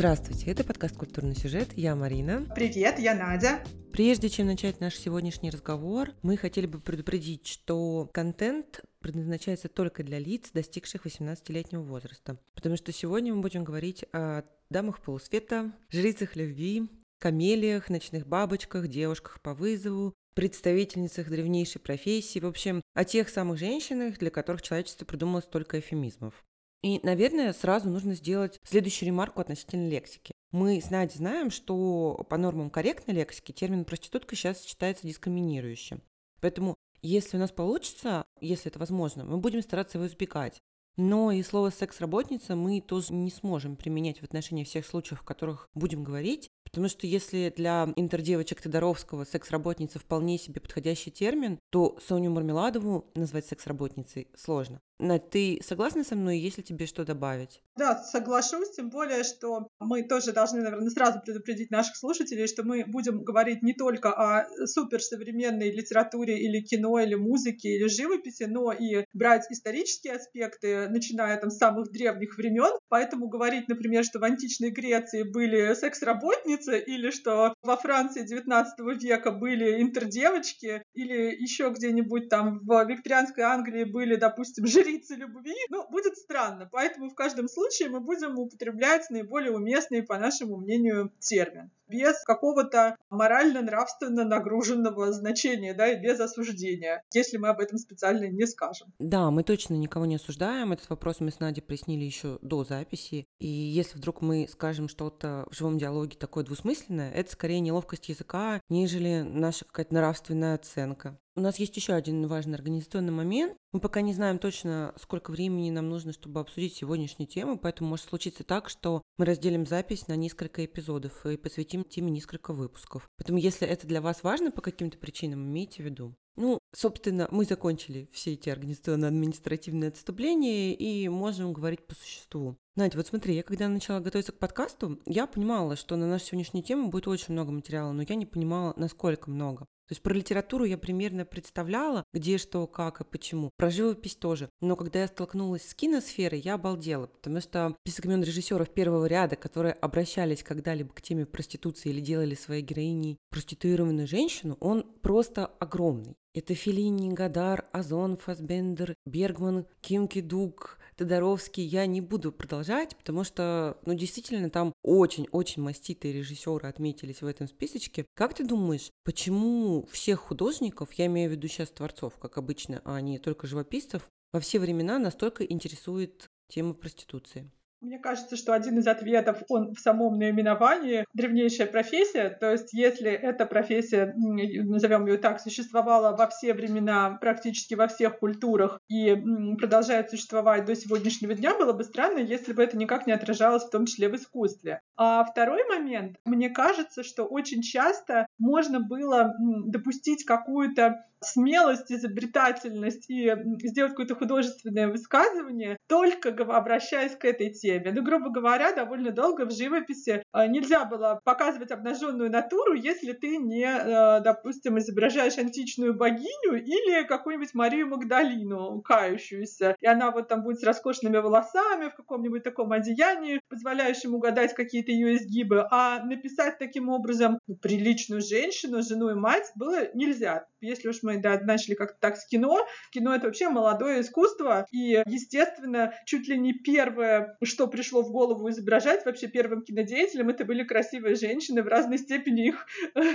Здравствуйте, это подкаст «Культурный сюжет». Я Марина. Привет, я Надя. Прежде чем начать наш сегодняшний разговор, мы хотели бы предупредить, что контент предназначается только для лиц, достигших 18-летнего возраста. Потому что сегодня мы будем говорить о дамах полусвета, жрицах любви, камелиях, ночных бабочках, девушках по вызову, представительницах древнейшей профессии, в общем, о тех самых женщинах, для которых человечество придумало столько эфемизмов. И, наверное, сразу нужно сделать следующую ремарку относительно лексики. Мы с Надей знаем, что по нормам корректной лексики термин «проститутка» сейчас считается дискриминирующим. Поэтому, если у нас получится, если это возможно, мы будем стараться его избегать. Но и слово «секс-работница» мы тоже не сможем применять в отношении всех случаев, о которых будем говорить, потому что если для интердевочек Тодоровского секс-работница вполне себе подходящий термин, то Соню Мармеладову назвать секс-работницей сложно. Надь, ты согласна со мной, если тебе что добавить? Да, соглашусь, тем более, что мы тоже должны, наверное, сразу предупредить наших слушателей, что мы будем говорить не только о суперсовременной литературе или кино, или музыке, или живописи, но и брать исторические аспекты, начиная там с самых древних времен. Поэтому говорить, например, что в античной Греции были секс-работницы, или что во Франции XIX века были интердевочки, или еще где-нибудь там в викторианской Англии были, допустим, жри жрицы любви, ну, будет странно. Поэтому в каждом случае мы будем употреблять наиболее уместный, по нашему мнению, термин без какого-то морально-нравственно нагруженного значения, да, и без осуждения, если мы об этом специально не скажем. Да, мы точно никого не осуждаем. Этот вопрос мы с Надей прояснили еще до записи. И если вдруг мы скажем что-то в живом диалоге такое двусмысленное, это скорее неловкость языка, нежели наша какая-то нравственная оценка. У нас есть еще один важный организационный момент. Мы пока не знаем точно, сколько времени нам нужно, чтобы обсудить сегодняшнюю тему, поэтому может случиться так, что мы разделим запись на несколько эпизодов и посвятим теме несколько выпусков. Поэтому, если это для вас важно по каким-то причинам, имейте в виду. Ну, собственно, мы закончили все эти организационно-административные отступления и можем говорить по существу. Надя, вот смотри, я когда начала готовиться к подкасту, я понимала, что на нашу сегодняшнюю тему будет очень много материала, но я не понимала, насколько много. То есть про литературу я примерно представляла, где что, как и почему. Про живопись тоже. Но когда я столкнулась с киносферой, я обалдела, потому что список имен режиссеров первого ряда, которые обращались когда-либо к теме проституции или делали своей героиней проституированную женщину, он просто огромный. Это Филини, Гадар, Озон, Фасбендер, Бергман, Ким Кидук, Тодоровский. Я не буду продолжать, потому что, ну, действительно, там очень-очень маститые режиссеры отметились в этом списочке. Как ты думаешь, почему всех художников, я имею в виду сейчас творцов, как обычно, а не только живописцев, во все времена настолько интересует тема проституции? Мне кажется, что один из ответов, он в самом наименовании древнейшая профессия. То есть, если эта профессия, назовем ее так, существовала во все времена, практически во всех культурах и продолжает существовать до сегодняшнего дня, было бы странно, если бы это никак не отражалось в том числе в искусстве. А второй момент, мне кажется, что очень часто можно было допустить какую-то смелость, изобретательность и сделать какое-то художественное высказывание, только обращаясь к этой теме. Ну, грубо говоря, довольно долго в живописи э, нельзя было показывать обнаженную натуру, если ты не, э, допустим, изображаешь античную богиню или какую-нибудь Марию Магдалину, кающуюся. И она вот там будет с роскошными волосами в каком-нибудь таком одеянии, позволяющем угадать какие-то ее изгибы. А написать таким образом ну, приличную женщину, жену и мать было нельзя. Если уж мы да, начали как-то так с кино. Кино — это вообще молодое искусство, и, естественно, чуть ли не первое, что пришло в голову изображать вообще первым кинодеятелем, это были красивые женщины в разной степени их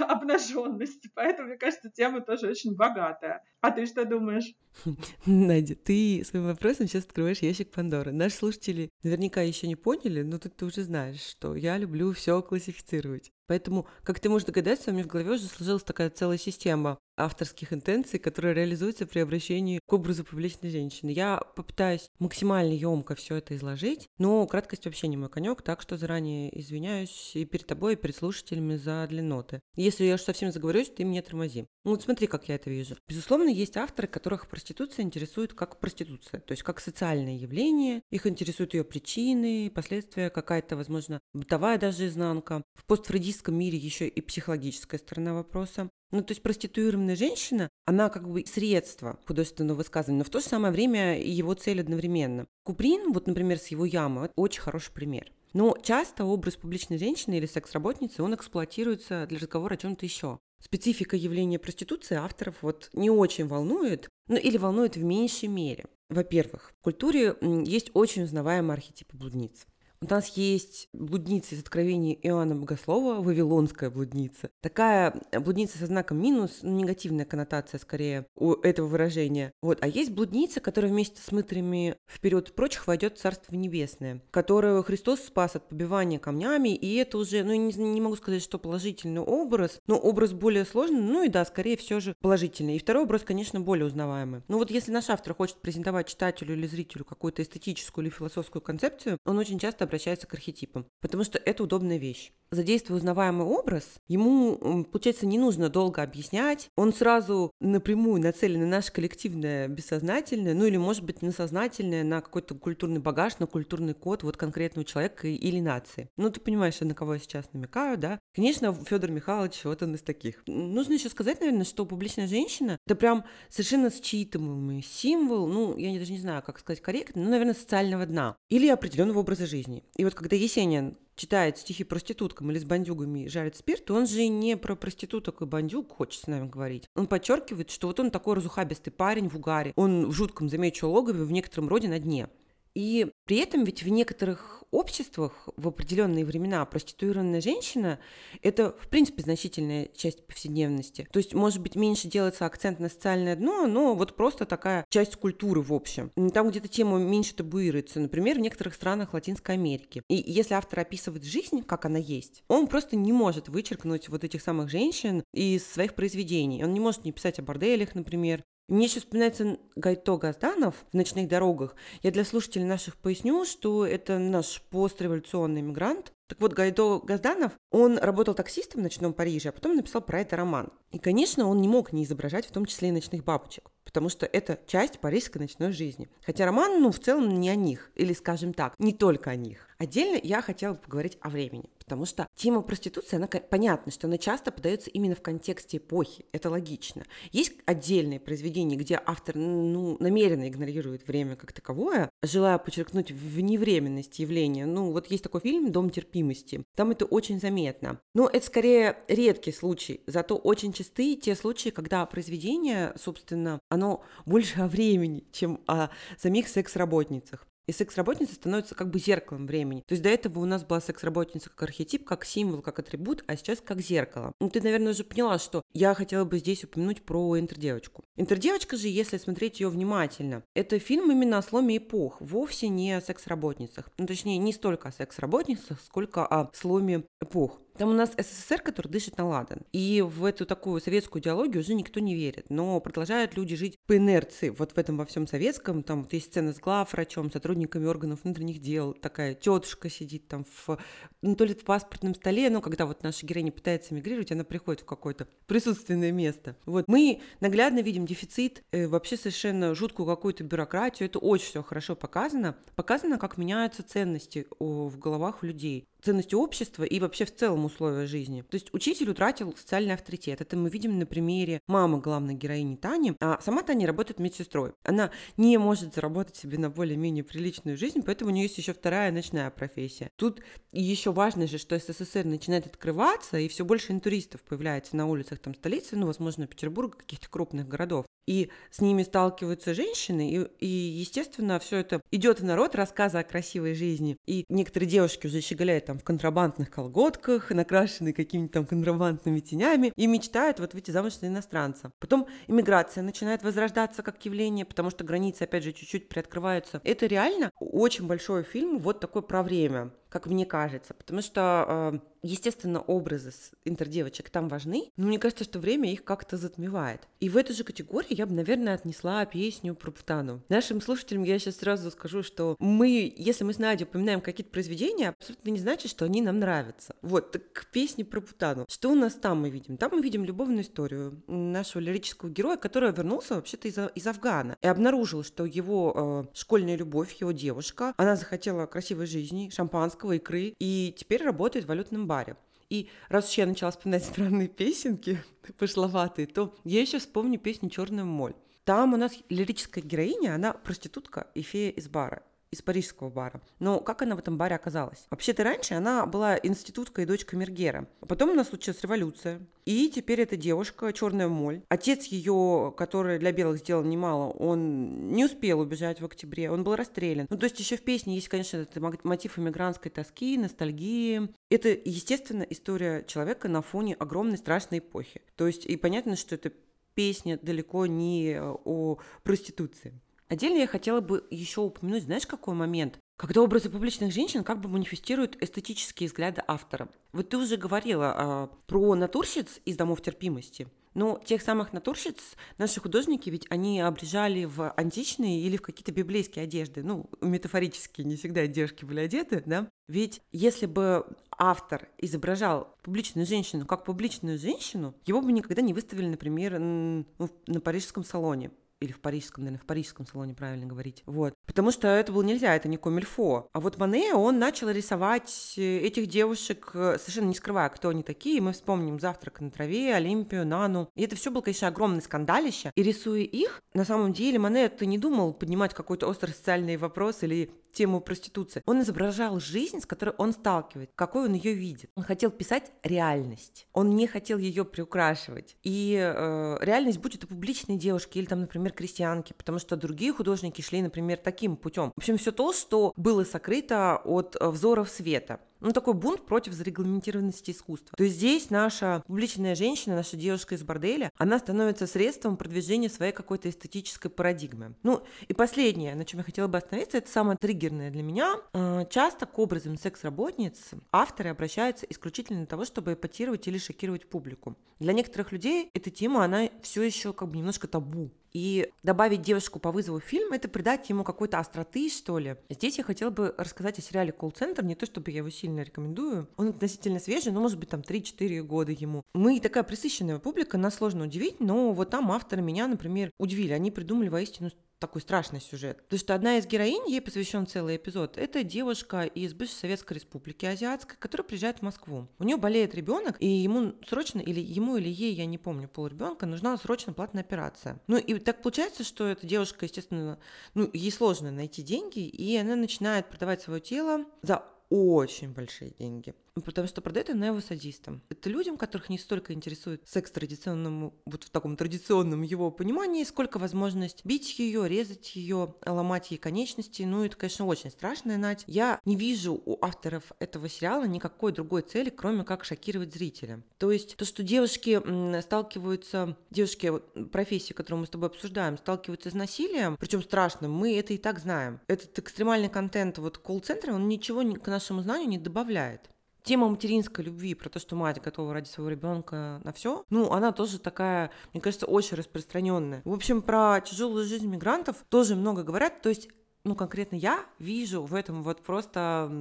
обнаженности. Поэтому, мне кажется, тема тоже очень богатая. А ты что думаешь? Надя, ты своим вопросом сейчас открываешь ящик Пандоры. Наши слушатели наверняка еще не поняли, но тут ты уже знаешь, что я люблю все классифицировать. Поэтому, как ты можешь догадаться, у меня в голове уже сложилась такая целая система авторских интенций, которая реализуется при обращении к образу публичной женщины. Я попытаюсь максимально емко все это изложить, но краткость вообще не мой конек, так что заранее извиняюсь и перед тобой, и перед слушателями за длинноты. Если я уж совсем заговорюсь, ты меня тормози. Ну вот смотри, как я это вижу. Безусловно, есть авторы, которых проституция интересует как проституция, то есть как социальное явление, их интересуют ее причины, последствия, какая-то, возможно, бытовая даже изнанка. В постфрейдистском мире еще и психологическая сторона вопроса. Ну, то есть проституированная женщина, она как бы средство художественного высказывания, но в то же самое время его цель одновременно. Куприн, вот, например, с его ямы, очень хороший пример. Но часто образ публичной женщины или секс-работницы, он эксплуатируется для разговора о чем-то еще. Специфика явления проституции авторов вот не очень волнует, ну или волнует в меньшей мере. Во-первых, в культуре есть очень узнаваемые архетипы блудниц. У нас есть блудница из откровений Иоанна Богослова, вавилонская блудница. Такая блудница со знаком минус, ну, негативная коннотация скорее у этого выражения. Вот. А есть блудница, которая вместе с мытрями вперед прочих войдет в Царство Небесное, которую Христос спас от побивания камнями, и это уже, ну, не, не могу сказать, что положительный образ, но образ более сложный, ну и да, скорее все же положительный. И второй образ, конечно, более узнаваемый. Ну вот если наш автор хочет презентовать читателю или зрителю какую-то эстетическую или философскую концепцию, он очень часто обращается к архетипам, потому что это удобная вещь. Задействуя узнаваемый образ, ему, получается, не нужно долго объяснять, он сразу напрямую нацелен на наше коллективное бессознательное, ну или, может быть, на сознательное, на какой-то культурный багаж, на культурный код вот конкретного человека или нации. Ну, ты понимаешь, на кого я сейчас намекаю, да? Конечно, Федор Михайлович вот он из таких. Нужно еще сказать, наверное, что публичная женщина — это прям совершенно считываемый символ, ну, я даже не знаю, как сказать корректно, но, наверное, социального дна или определенного образа жизни. И вот когда Есенин читает стихи проституткам или с бандюгами жарит спирт, он же не про проституток и бандюг хочет с нами говорить. Он подчеркивает, что вот он такой разухабистый парень в угаре, он в жутком, замечу, логове в некотором роде на дне. И при этом ведь в некоторых обществах в определенные времена проституированная женщина – это, в принципе, значительная часть повседневности. То есть, может быть, меньше делается акцент на социальное дно, но вот просто такая часть культуры в общем. Там где-то тема меньше табуируется, например, в некоторых странах Латинской Америки. И если автор описывает жизнь, как она есть, он просто не может вычеркнуть вот этих самых женщин из своих произведений. Он не может не писать о борделях, например, мне сейчас вспоминается Гайто Газданов в «Ночных дорогах». Я для слушателей наших поясню, что это наш постреволюционный мигрант. Так вот, Гайдо Газданов, он работал таксистом в ночном Париже, а потом написал про это роман. И, конечно, он не мог не изображать в том числе и ночных бабочек, потому что это часть парижской ночной жизни. Хотя роман, ну, в целом не о них, или, скажем так, не только о них. Отдельно я хотела поговорить о времени, потому что тема проституции, она понятно, что она часто подается именно в контексте эпохи, это логично. Есть отдельные произведения, где автор ну, намеренно игнорирует время как таковое, желая подчеркнуть вневременность явления. Ну, вот есть такой фильм «Дом терпимости», там это очень заметно. Но это скорее редкий случай, зато очень частые те случаи, когда произведение, собственно, оно больше о времени, чем о самих секс-работницах. И секс-работница становится как бы зеркалом времени. То есть до этого у нас была секс-работница как архетип, как символ, как атрибут, а сейчас как зеркало. Ну, ты, наверное, уже поняла, что я хотела бы здесь упомянуть про интердевочку. Интердевочка же, если смотреть ее внимательно, это фильм именно о сломе эпох, вовсе не о секс-работницах. Ну, точнее, не столько о секс-работницах, сколько о сломе эпох. Там у нас СССР, который дышит на ладан. И в эту такую советскую идеологию уже никто не верит. Но продолжают люди жить по инерции. Вот в этом во всем советском. Там вот есть сцена с главврачом, сотрудниками органов внутренних дел. Такая тетушка сидит там в, ну, то ли в паспортном столе, но когда вот наша героиня пытается мигрировать, она приходит в какое-то присутственное место. Вот мы наглядно видим дефицит, э, вообще совершенно жуткую какую-то бюрократию. Это очень все хорошо показано. Показано, как меняются ценности в головах людей ценности общества и вообще в целом условия жизни. То есть учитель утратил социальный авторитет. Это мы видим на примере мамы главной героини Тани. А сама Таня работает медсестрой. Она не может заработать себе на более-менее приличную жизнь, поэтому у нее есть еще вторая ночная профессия. Тут еще важно же, что СССР начинает открываться, и все больше туристов появляется на улицах там столицы, ну, возможно, Петербурга, каких-то крупных городов и с ними сталкиваются женщины, и, и естественно, все это идет в народ рассказа о красивой жизни. И некоторые девушки уже щеголяют там в контрабандных колготках, накрашенные какими-то там контрабандными тенями, и мечтают вот выйти замуж за иностранца. Потом иммиграция начинает возрождаться как явление, потому что границы, опять же, чуть-чуть приоткрываются. Это реально очень большой фильм, вот такой про время как мне кажется, потому что, э, естественно, образы интердевочек там важны, но мне кажется, что время их как-то затмевает. И в эту же категорию я бы, наверное, отнесла песню про Путану. Нашим слушателям я сейчас сразу скажу, что мы, если мы с Надей упоминаем какие-то произведения, абсолютно не значит, что они нам нравятся. Вот, к песне про Путану. Что у нас там мы видим? Там мы видим любовную историю нашего лирического героя, который вернулся вообще-то из, из Афгана и обнаружил, что его э, школьная любовь, его девушка, она захотела красивой жизни, шампанского, моркови, икры, и теперь работает в валютном баре. И раз уж я начала вспоминать странные песенки, пошловатые, то я еще вспомню песню «Черная моль». Там у нас лирическая героиня, она проститутка и фея из бара. Из парижского бара. Но как она в этом баре оказалась? Вообще-то раньше она была институткой и дочкой Мергера. А потом у нас случилась революция. И теперь эта девушка, черная моль. Отец ее, который для белых сделал немало, он не успел убежать в октябре, он был расстрелян. Ну, то есть еще в песне есть, конечно, этот мотив иммигрантской тоски, ностальгии. Это, естественно, история человека на фоне огромной страшной эпохи. То есть и понятно, что это песня далеко не о проституции. Отдельно я хотела бы еще упомянуть, знаешь, какой момент? Когда образы публичных женщин как бы манифестируют эстетические взгляды автора. Вот ты уже говорила а, про натурщиц из «Домов терпимости». Но тех самых натурщиц наши художники, ведь они обрежали в античные или в какие-то библейские одежды. Ну, метафорически, не всегда девушки были одеты, да? Ведь если бы автор изображал публичную женщину как публичную женщину, его бы никогда не выставили, например, ну, на парижском салоне или в парижском, наверное, в парижском салоне правильно говорить. Вот. Потому что это было нельзя, это не комильфо. А вот Мане, он начал рисовать э, этих девушек, э, совершенно не скрывая, кто они такие. Мы вспомним «Завтрак на траве», «Олимпию», «Нану». И это все было, конечно, огромное скандалище. И рисуя их, на самом деле Мане ты не думал поднимать какой-то острый социальный вопрос или тему проституции. Он изображал жизнь, с которой он сталкивается, какой он ее видит. Он хотел писать реальность. Он не хотел ее приукрашивать. И э, реальность будет у публичной девушки или там, например, крестьянки, потому что другие художники шли, например, таким путем. В общем, все то, что было сокрыто от э, взоров света ну, такой бунт против зарегламентированности искусства. То есть здесь наша публичная женщина, наша девушка из борделя, она становится средством продвижения своей какой-то эстетической парадигмы. Ну, и последнее, на чем я хотела бы остановиться, это самое триггерное для меня. А, часто к образам секс-работниц авторы обращаются исключительно для того, чтобы эпатировать или шокировать публику. Для некоторых людей эта тема, она все еще как бы немножко табу. И добавить девушку по вызову в фильм – это придать ему какой-то остроты, что ли. Здесь я хотела бы рассказать о сериале «Колл-центр», не то чтобы я его сильно рекомендую. Он относительно свежий, но, может быть, там 3-4 года ему. Мы такая присыщенная публика, нас сложно удивить, но вот там авторы меня, например, удивили. Они придумали воистину такой страшный сюжет. Потому что одна из героинь, ей посвящен целый эпизод, это девушка из бывшей Советской Республики Азиатской, которая приезжает в Москву. У нее болеет ребенок, и ему срочно, или ему, или ей, я не помню, пол ребенка, нужна срочно платная операция. Ну и так получается, что эта девушка, естественно, ну, ей сложно найти деньги, и она начинает продавать свое тело за очень большие деньги. Потому что продает она его садистам. Это людям, которых не столько интересует секс традиционному, вот в таком традиционном его понимании, сколько возможность бить ее, резать ее, ломать ей конечности. Ну, это, конечно, очень страшная Надь. Я не вижу у авторов этого сериала никакой другой цели, кроме как шокировать зрителя. То есть то, что девушки сталкиваются, девушки профессии, которую мы с тобой обсуждаем, сталкиваются с насилием, причем страшным, мы это и так знаем. Этот экстремальный контент вот колл-центра, он ничего к нашему знанию не добавляет тема материнской любви, про то, что мать готова ради своего ребенка на все, ну, она тоже такая, мне кажется, очень распространенная. В общем, про тяжелую жизнь мигрантов тоже много говорят, то есть ну, конкретно я вижу в этом вот просто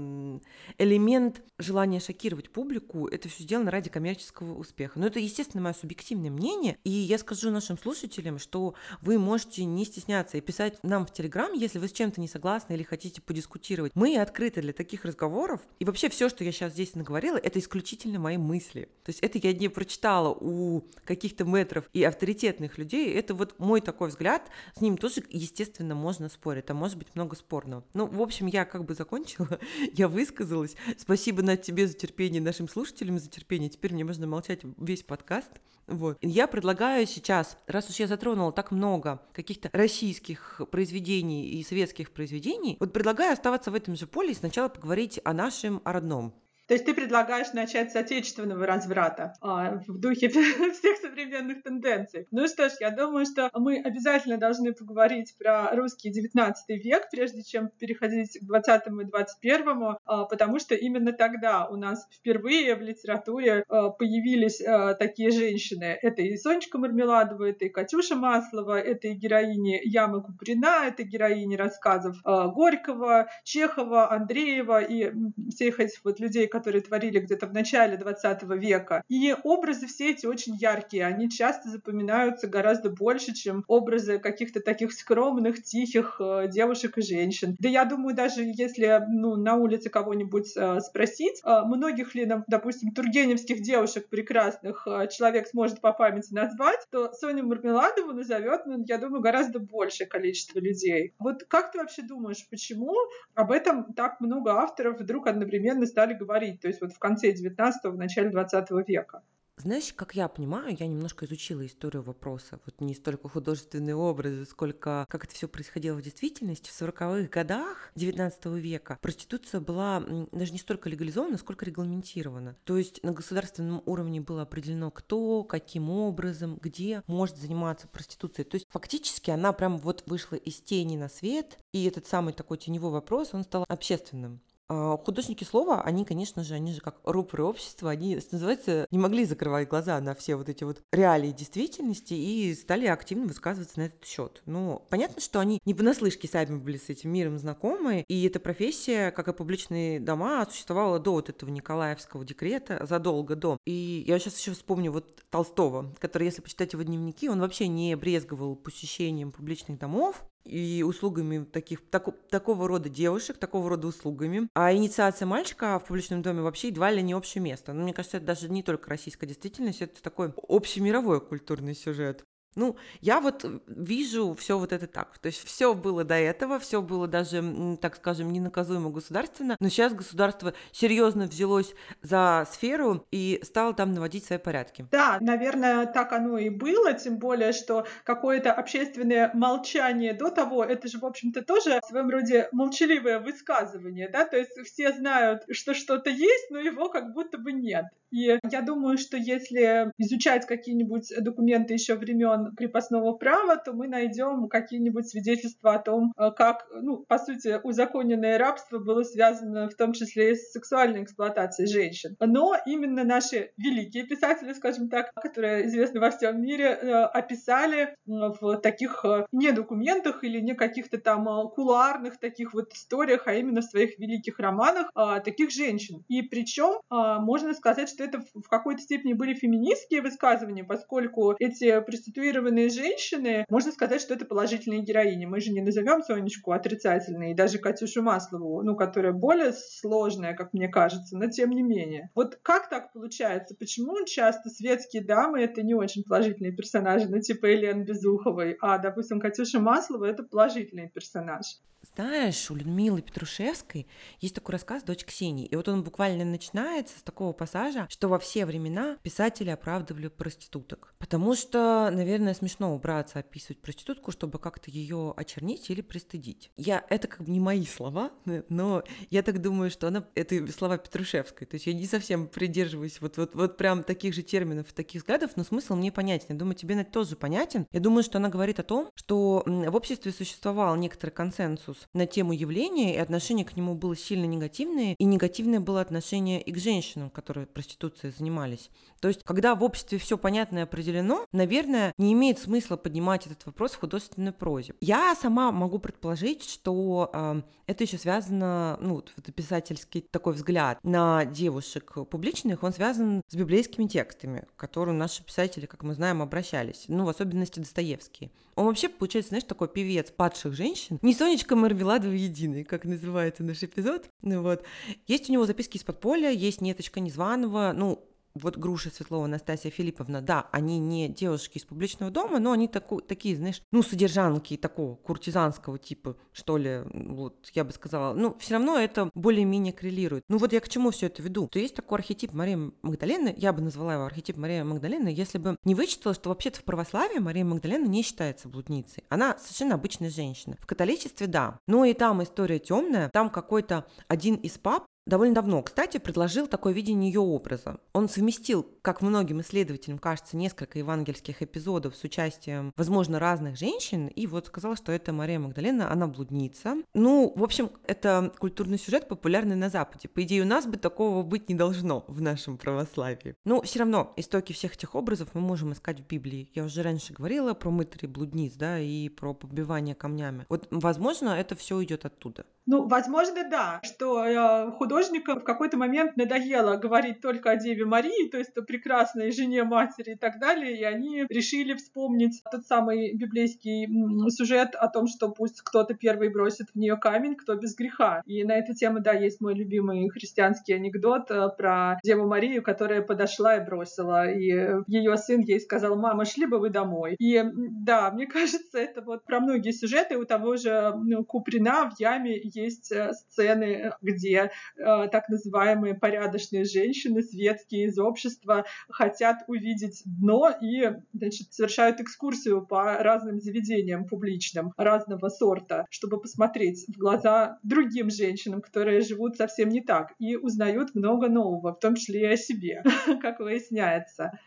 элемент желания шокировать публику. Это все сделано ради коммерческого успеха. Но это, естественно, мое субъективное мнение. И я скажу нашим слушателям, что вы можете не стесняться и писать нам в Телеграм, если вы с чем-то не согласны или хотите подискутировать. Мы открыты для таких разговоров. И вообще все, что я сейчас здесь наговорила, это исключительно мои мысли. То есть это я не прочитала у каких-то метров и авторитетных людей. Это вот мой такой взгляд. С ним тоже, естественно, можно спорить. А может быть, много спорного. Ну, в общем, я как бы закончила, я высказалась. Спасибо, на тебе за терпение, нашим слушателям за терпение. Теперь мне можно молчать весь подкаст. Вот. Я предлагаю сейчас, раз уж я затронула так много каких-то российских произведений и советских произведений, вот предлагаю оставаться в этом же поле и сначала поговорить о нашем, о родном. То есть ты предлагаешь начать с отечественного разврата а, в духе всех современных тенденций. Ну что ж, я думаю, что мы обязательно должны поговорить про русский 19 век, прежде чем переходить к 20 и 21, а, потому что именно тогда у нас впервые в литературе а, появились а, такие женщины. Это и Сонечка Мармеладова, это и Катюша Маслова, это и героини Ямы Куприна, это героини рассказов а, Горького, Чехова, Андреева и всех этих вот людей, которые творили где-то в начале 20 века. И образы все эти очень яркие, они часто запоминаются гораздо больше, чем образы каких-то таких скромных, тихих э, девушек и женщин. Да я думаю, даже если ну, на улице кого-нибудь э, спросить, э, многих ли, допустим, тургеневских девушек прекрасных человек сможет по памяти назвать, то Соню Мармеладову назовет, ну, я думаю, гораздо большее количество людей. Вот как ты вообще думаешь, почему об этом так много авторов вдруг одновременно стали говорить, то есть вот в конце 19-го, в начале 20 века? Знаешь, как я понимаю, я немножко изучила историю вопроса. Вот не столько художественные образы, сколько как это все происходило в действительности. В 40-х годах 19 века проституция была даже не столько легализована, сколько регламентирована. То есть на государственном уровне было определено, кто, каким образом, где может заниматься проституцией. То есть фактически она прям вот вышла из тени на свет, и этот самый такой теневой вопрос, он стал общественным. А, художники слова, они, конечно же, они же как рупоры общества, они, что называется, не могли закрывать глаза на все вот эти вот реалии действительности и стали активно высказываться на этот счет. Ну, понятно, что они не понаслышке сами были с этим миром знакомы, и эта профессия, как и публичные дома, существовала до вот этого Николаевского декрета, задолго до. И я сейчас еще вспомню вот Толстого, который, если почитать его дневники, он вообще не брезговал посещением публичных домов, и услугами таких, тако, такого рода девушек, такого рода услугами. А инициация мальчика в публичном доме вообще едва ли не общее место. Но ну, мне кажется, это даже не только российская действительность, это такой общемировой культурный сюжет. Ну, я вот вижу все вот это так. То есть все было до этого, все было даже, так скажем, ненаказуемо государственно, но сейчас государство серьезно взялось за сферу и стало там наводить свои порядки. Да, наверное, так оно и было, тем более, что какое-то общественное молчание до того, это же, в общем-то, тоже в своем роде молчаливое высказывание, да, то есть все знают, что что-то есть, но его как будто бы нет. И я думаю, что если изучать какие-нибудь документы еще времен крепостного права, то мы найдем какие-нибудь свидетельства о том, э, как, ну, по сути, узаконенное рабство было связано в том числе и с сексуальной эксплуатацией женщин. Но именно наши великие писатели, скажем так, которые известны во всем мире, э, описали в таких э, не документах или не каких-то там кулуарных таких вот историях, а именно в своих великих романах таких женщин. И причем можно сказать, что это в какой-то степени были феминистские высказывания, поскольку эти проституированные женщины, можно сказать, что это положительные героини. Мы же не назовем Сонечку отрицательной, и даже Катюшу Маслову, ну, которая более сложная, как мне кажется, но тем не менее. Вот как так получается? Почему часто светские дамы — это не очень положительные персонажи, ну, типа Елен Безуховой, а, допустим, Катюша Маслова — это положительный персонаж? Знаешь, у Людмилы Петрушевской есть такой рассказ «Дочь Ксении», и вот он буквально начинается с такого пассажа, что во все времена писатели оправдывали проституток. Потому что, наверное, смешно убраться описывать проститутку, чтобы как-то ее очернить или пристыдить. Я, это как бы не мои слова, но я так думаю, что она, это слова Петрушевской, то есть я не совсем придерживаюсь вот, вот, вот прям таких же терминов, таких взглядов, но смысл мне понятен. Я думаю, тебе тоже понятен. Я думаю, что она говорит о том, что в обществе существовал некоторый консенсус на тему явления, и отношение к нему было сильно негативное, и негативное было отношение и к женщинам, которые проституцией занимались. То есть, когда в обществе все понятно и определено, наверное, не имеет смысла поднимать этот вопрос в художественной прозе. Я сама могу предположить, что э, это еще связано, ну, вот писательский такой взгляд на девушек публичных, он связан с библейскими текстами, к которым наши писатели, как мы знаем, обращались, ну, в особенности Достоевский. Он вообще, получается, знаешь, такой певец падших женщин, не Сонечка Мармеладова единый, как называется наш эпизод. Ну вот. Есть у него записки из подполья, есть Неточка Незваного, ну, вот Груша Светлова, Настасья Филипповна, да, они не девушки из публичного дома, но они таку, такие, знаешь, ну, содержанки такого куртизанского типа, что ли, вот, я бы сказала. Ну, все равно это более-менее коррелирует. Ну, вот я к чему все это веду? То есть такой архетип Марии Магдалены, я бы назвала его архетип Марии Магдалены, если бы не вычитала, что вообще-то в православии Мария Магдалена не считается блудницей. Она совершенно обычная женщина. В католичестве, да. Но и там история темная. Там какой-то один из пап довольно давно, кстати, предложил такое видение ее образа. Он совместил, как многим исследователям кажется, несколько евангельских эпизодов с участием, возможно, разных женщин, и вот сказал, что это Мария Магдалена, она блудница. Ну, в общем, это культурный сюжет, популярный на Западе. По идее, у нас бы такого быть не должно в нашем православии. Но все равно истоки всех этих образов мы можем искать в Библии. Я уже раньше говорила про мытари блудниц, да, и про побивание камнями. Вот, возможно, это все идет оттуда. Ну, возможно, да, что э, художник художникам в какой-то момент надоело говорить только о Деве Марии, то есть о прекрасной жене матери и так далее, и они решили вспомнить тот самый библейский сюжет о том, что пусть кто-то первый бросит в нее камень, кто без греха. И на эту тему, да, есть мой любимый христианский анекдот э, про Деву Марию, которая подошла и бросила, и ее сын ей сказал, мама, шли бы вы домой. И да, мне кажется, это вот про многие сюжеты у того же ну, Куприна в яме есть э, сцены, где э, так называемые порядочные женщины, светские из общества, хотят увидеть дно и значит, совершают экскурсию по разным заведениям публичным разного сорта, чтобы посмотреть в глаза другим женщинам, которые живут совсем не так, и узнают много нового, в том числе и о себе, как выясняется.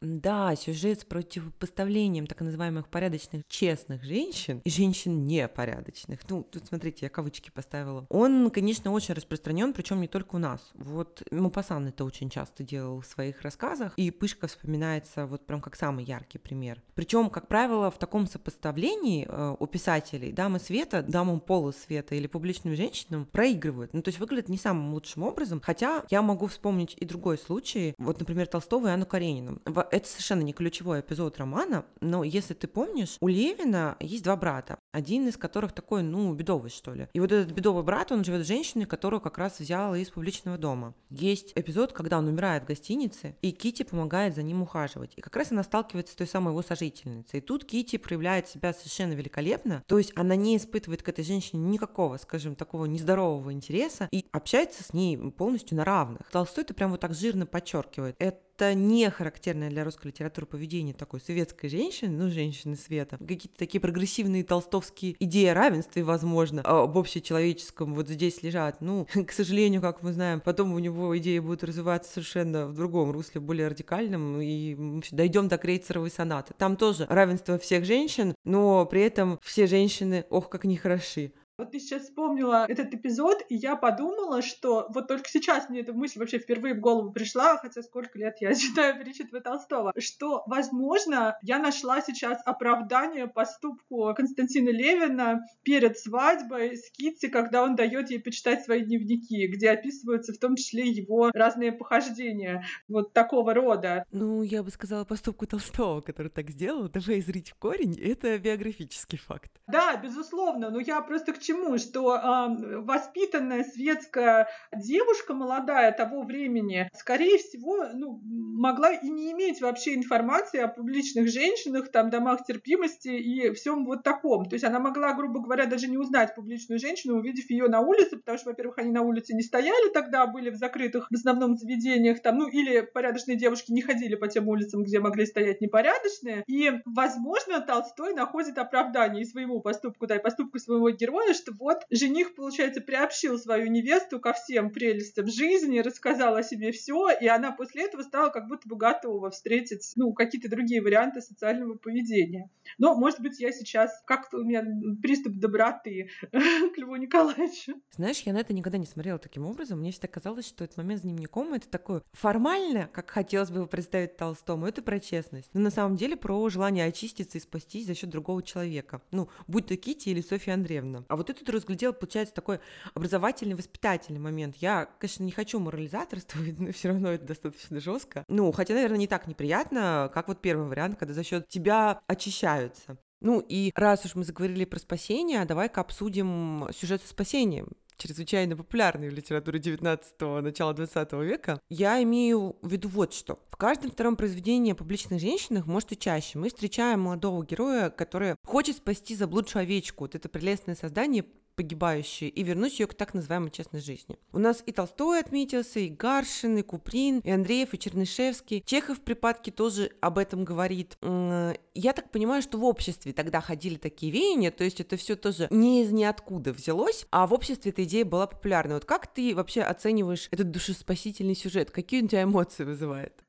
Да, сюжет с противопоставлением так называемых порядочных, честных женщин и женщин непорядочных. Ну, тут смотрите, я кавычки поставила. Он, конечно, очень распространен, причем не только у нас. Вот Мапасан это очень часто делал в своих рассказах, и Пышка вспоминается вот прям как самый яркий пример. Причем, как правило, в таком сопоставлении э, у писателей дамы света, дамам полусвета или публичным женщинам проигрывают. Ну, то есть выглядят не самым лучшим образом, хотя я могу вспомнить и другой случай, вот, например, Толстого и Анну Каренину. Это совершенно не ключевой эпизод романа, но если ты помнишь, у Левина есть два брата, один из которых такой, ну, бедовый, что ли. И вот этот бедовый брат, он живет с женщиной, которую как раз взяла из публичного дома. Есть эпизод, когда он умирает в гостинице, и Кити помогает за ним ухаживать. И как раз она сталкивается с той самой его сожительницей. И тут Кити проявляет себя совершенно великолепно, то есть она не испытывает к этой женщине никакого, скажем, такого нездорового интереса и общается с ней полностью на равных. Толстой это прям вот так жирно подчеркивает. Это это не характерное для русской литературы поведение такой советской женщины, ну, женщины света. Какие-то такие прогрессивные толстовские идеи о равенстве, возможно, об общечеловеческом вот здесь лежат. Ну, к сожалению, как мы знаем, потом у него идеи будут развиваться совершенно в другом русле, более радикальном, и дойдем до крейцеровой сонаты. Там тоже равенство всех женщин, но при этом все женщины, ох, как нехороши. Вот ты сейчас вспомнила этот эпизод, и я подумала, что вот только сейчас мне эта мысль вообще впервые в голову пришла, хотя сколько лет я читаю Перечитва Толстого, что, возможно, я нашла сейчас оправдание поступку Константина Левина перед свадьбой с Китти, когда он дает ей почитать свои дневники, где описываются в том числе его разные похождения вот такого рода. Ну, я бы сказала поступку Толстого, который так сделал, даже изрить в корень, это биографический факт. Да, безусловно, но я просто к чему? Что э, воспитанная светская девушка молодая того времени, скорее всего, ну, могла и не иметь вообще информации о публичных женщинах, там, домах терпимости и всем вот таком. То есть она могла, грубо говоря, даже не узнать публичную женщину, увидев ее на улице, потому что, во-первых, они на улице не стояли тогда, были в закрытых в основном заведениях, там, ну, или порядочные девушки не ходили по тем улицам, где могли стоять непорядочные. И, возможно, Толстой находит оправдание и своему поступку, да, и поступку своего героя, что вот жених, получается, приобщил свою невесту ко всем прелестям жизни, рассказал о себе все, и она после этого стала как будто бы готова встретить, ну, какие-то другие варианты социального поведения. Но, может быть, я сейчас как-то у меня приступ доброты к Льву Николаевичу. Знаешь, я на это никогда не смотрела таким образом. Мне всегда казалось, что этот момент с дневником это такое формально, как хотелось бы его представить Толстому, это про честность. Но на самом деле про желание очиститься и спастись за счет другого человека. Ну, будь то Кити или Софья Андреевна. А вот ты разглядела, получается, такой образовательный, воспитательный момент. Я, конечно, не хочу морализаторствовать, но все равно это достаточно жестко. Ну, хотя, наверное, не так неприятно, как вот первый вариант, когда за счет тебя очищаются. Ну и раз уж мы заговорили про спасение, давай-ка обсудим сюжет со спасением чрезвычайно популярный в литературе 19-го, начала 20 века, я имею в виду вот что. В каждом втором произведении о публичных женщинах, может и чаще, мы встречаем молодого героя, который хочет спасти заблудшую овечку, вот это прелестное создание, погибающую и вернуть ее к так называемой честной жизни. У нас и Толстой отметился, и Гаршин, и Куприн, и Андреев, и Чернышевский. Чехов в припадке тоже об этом говорит. Я так понимаю, что в обществе тогда ходили такие веяния, то есть это все тоже не из ниоткуда взялось, а в обществе эта идея была популярна. Вот как ты вообще оцениваешь этот душеспасительный сюжет? Какие у тебя эмоции вызывает?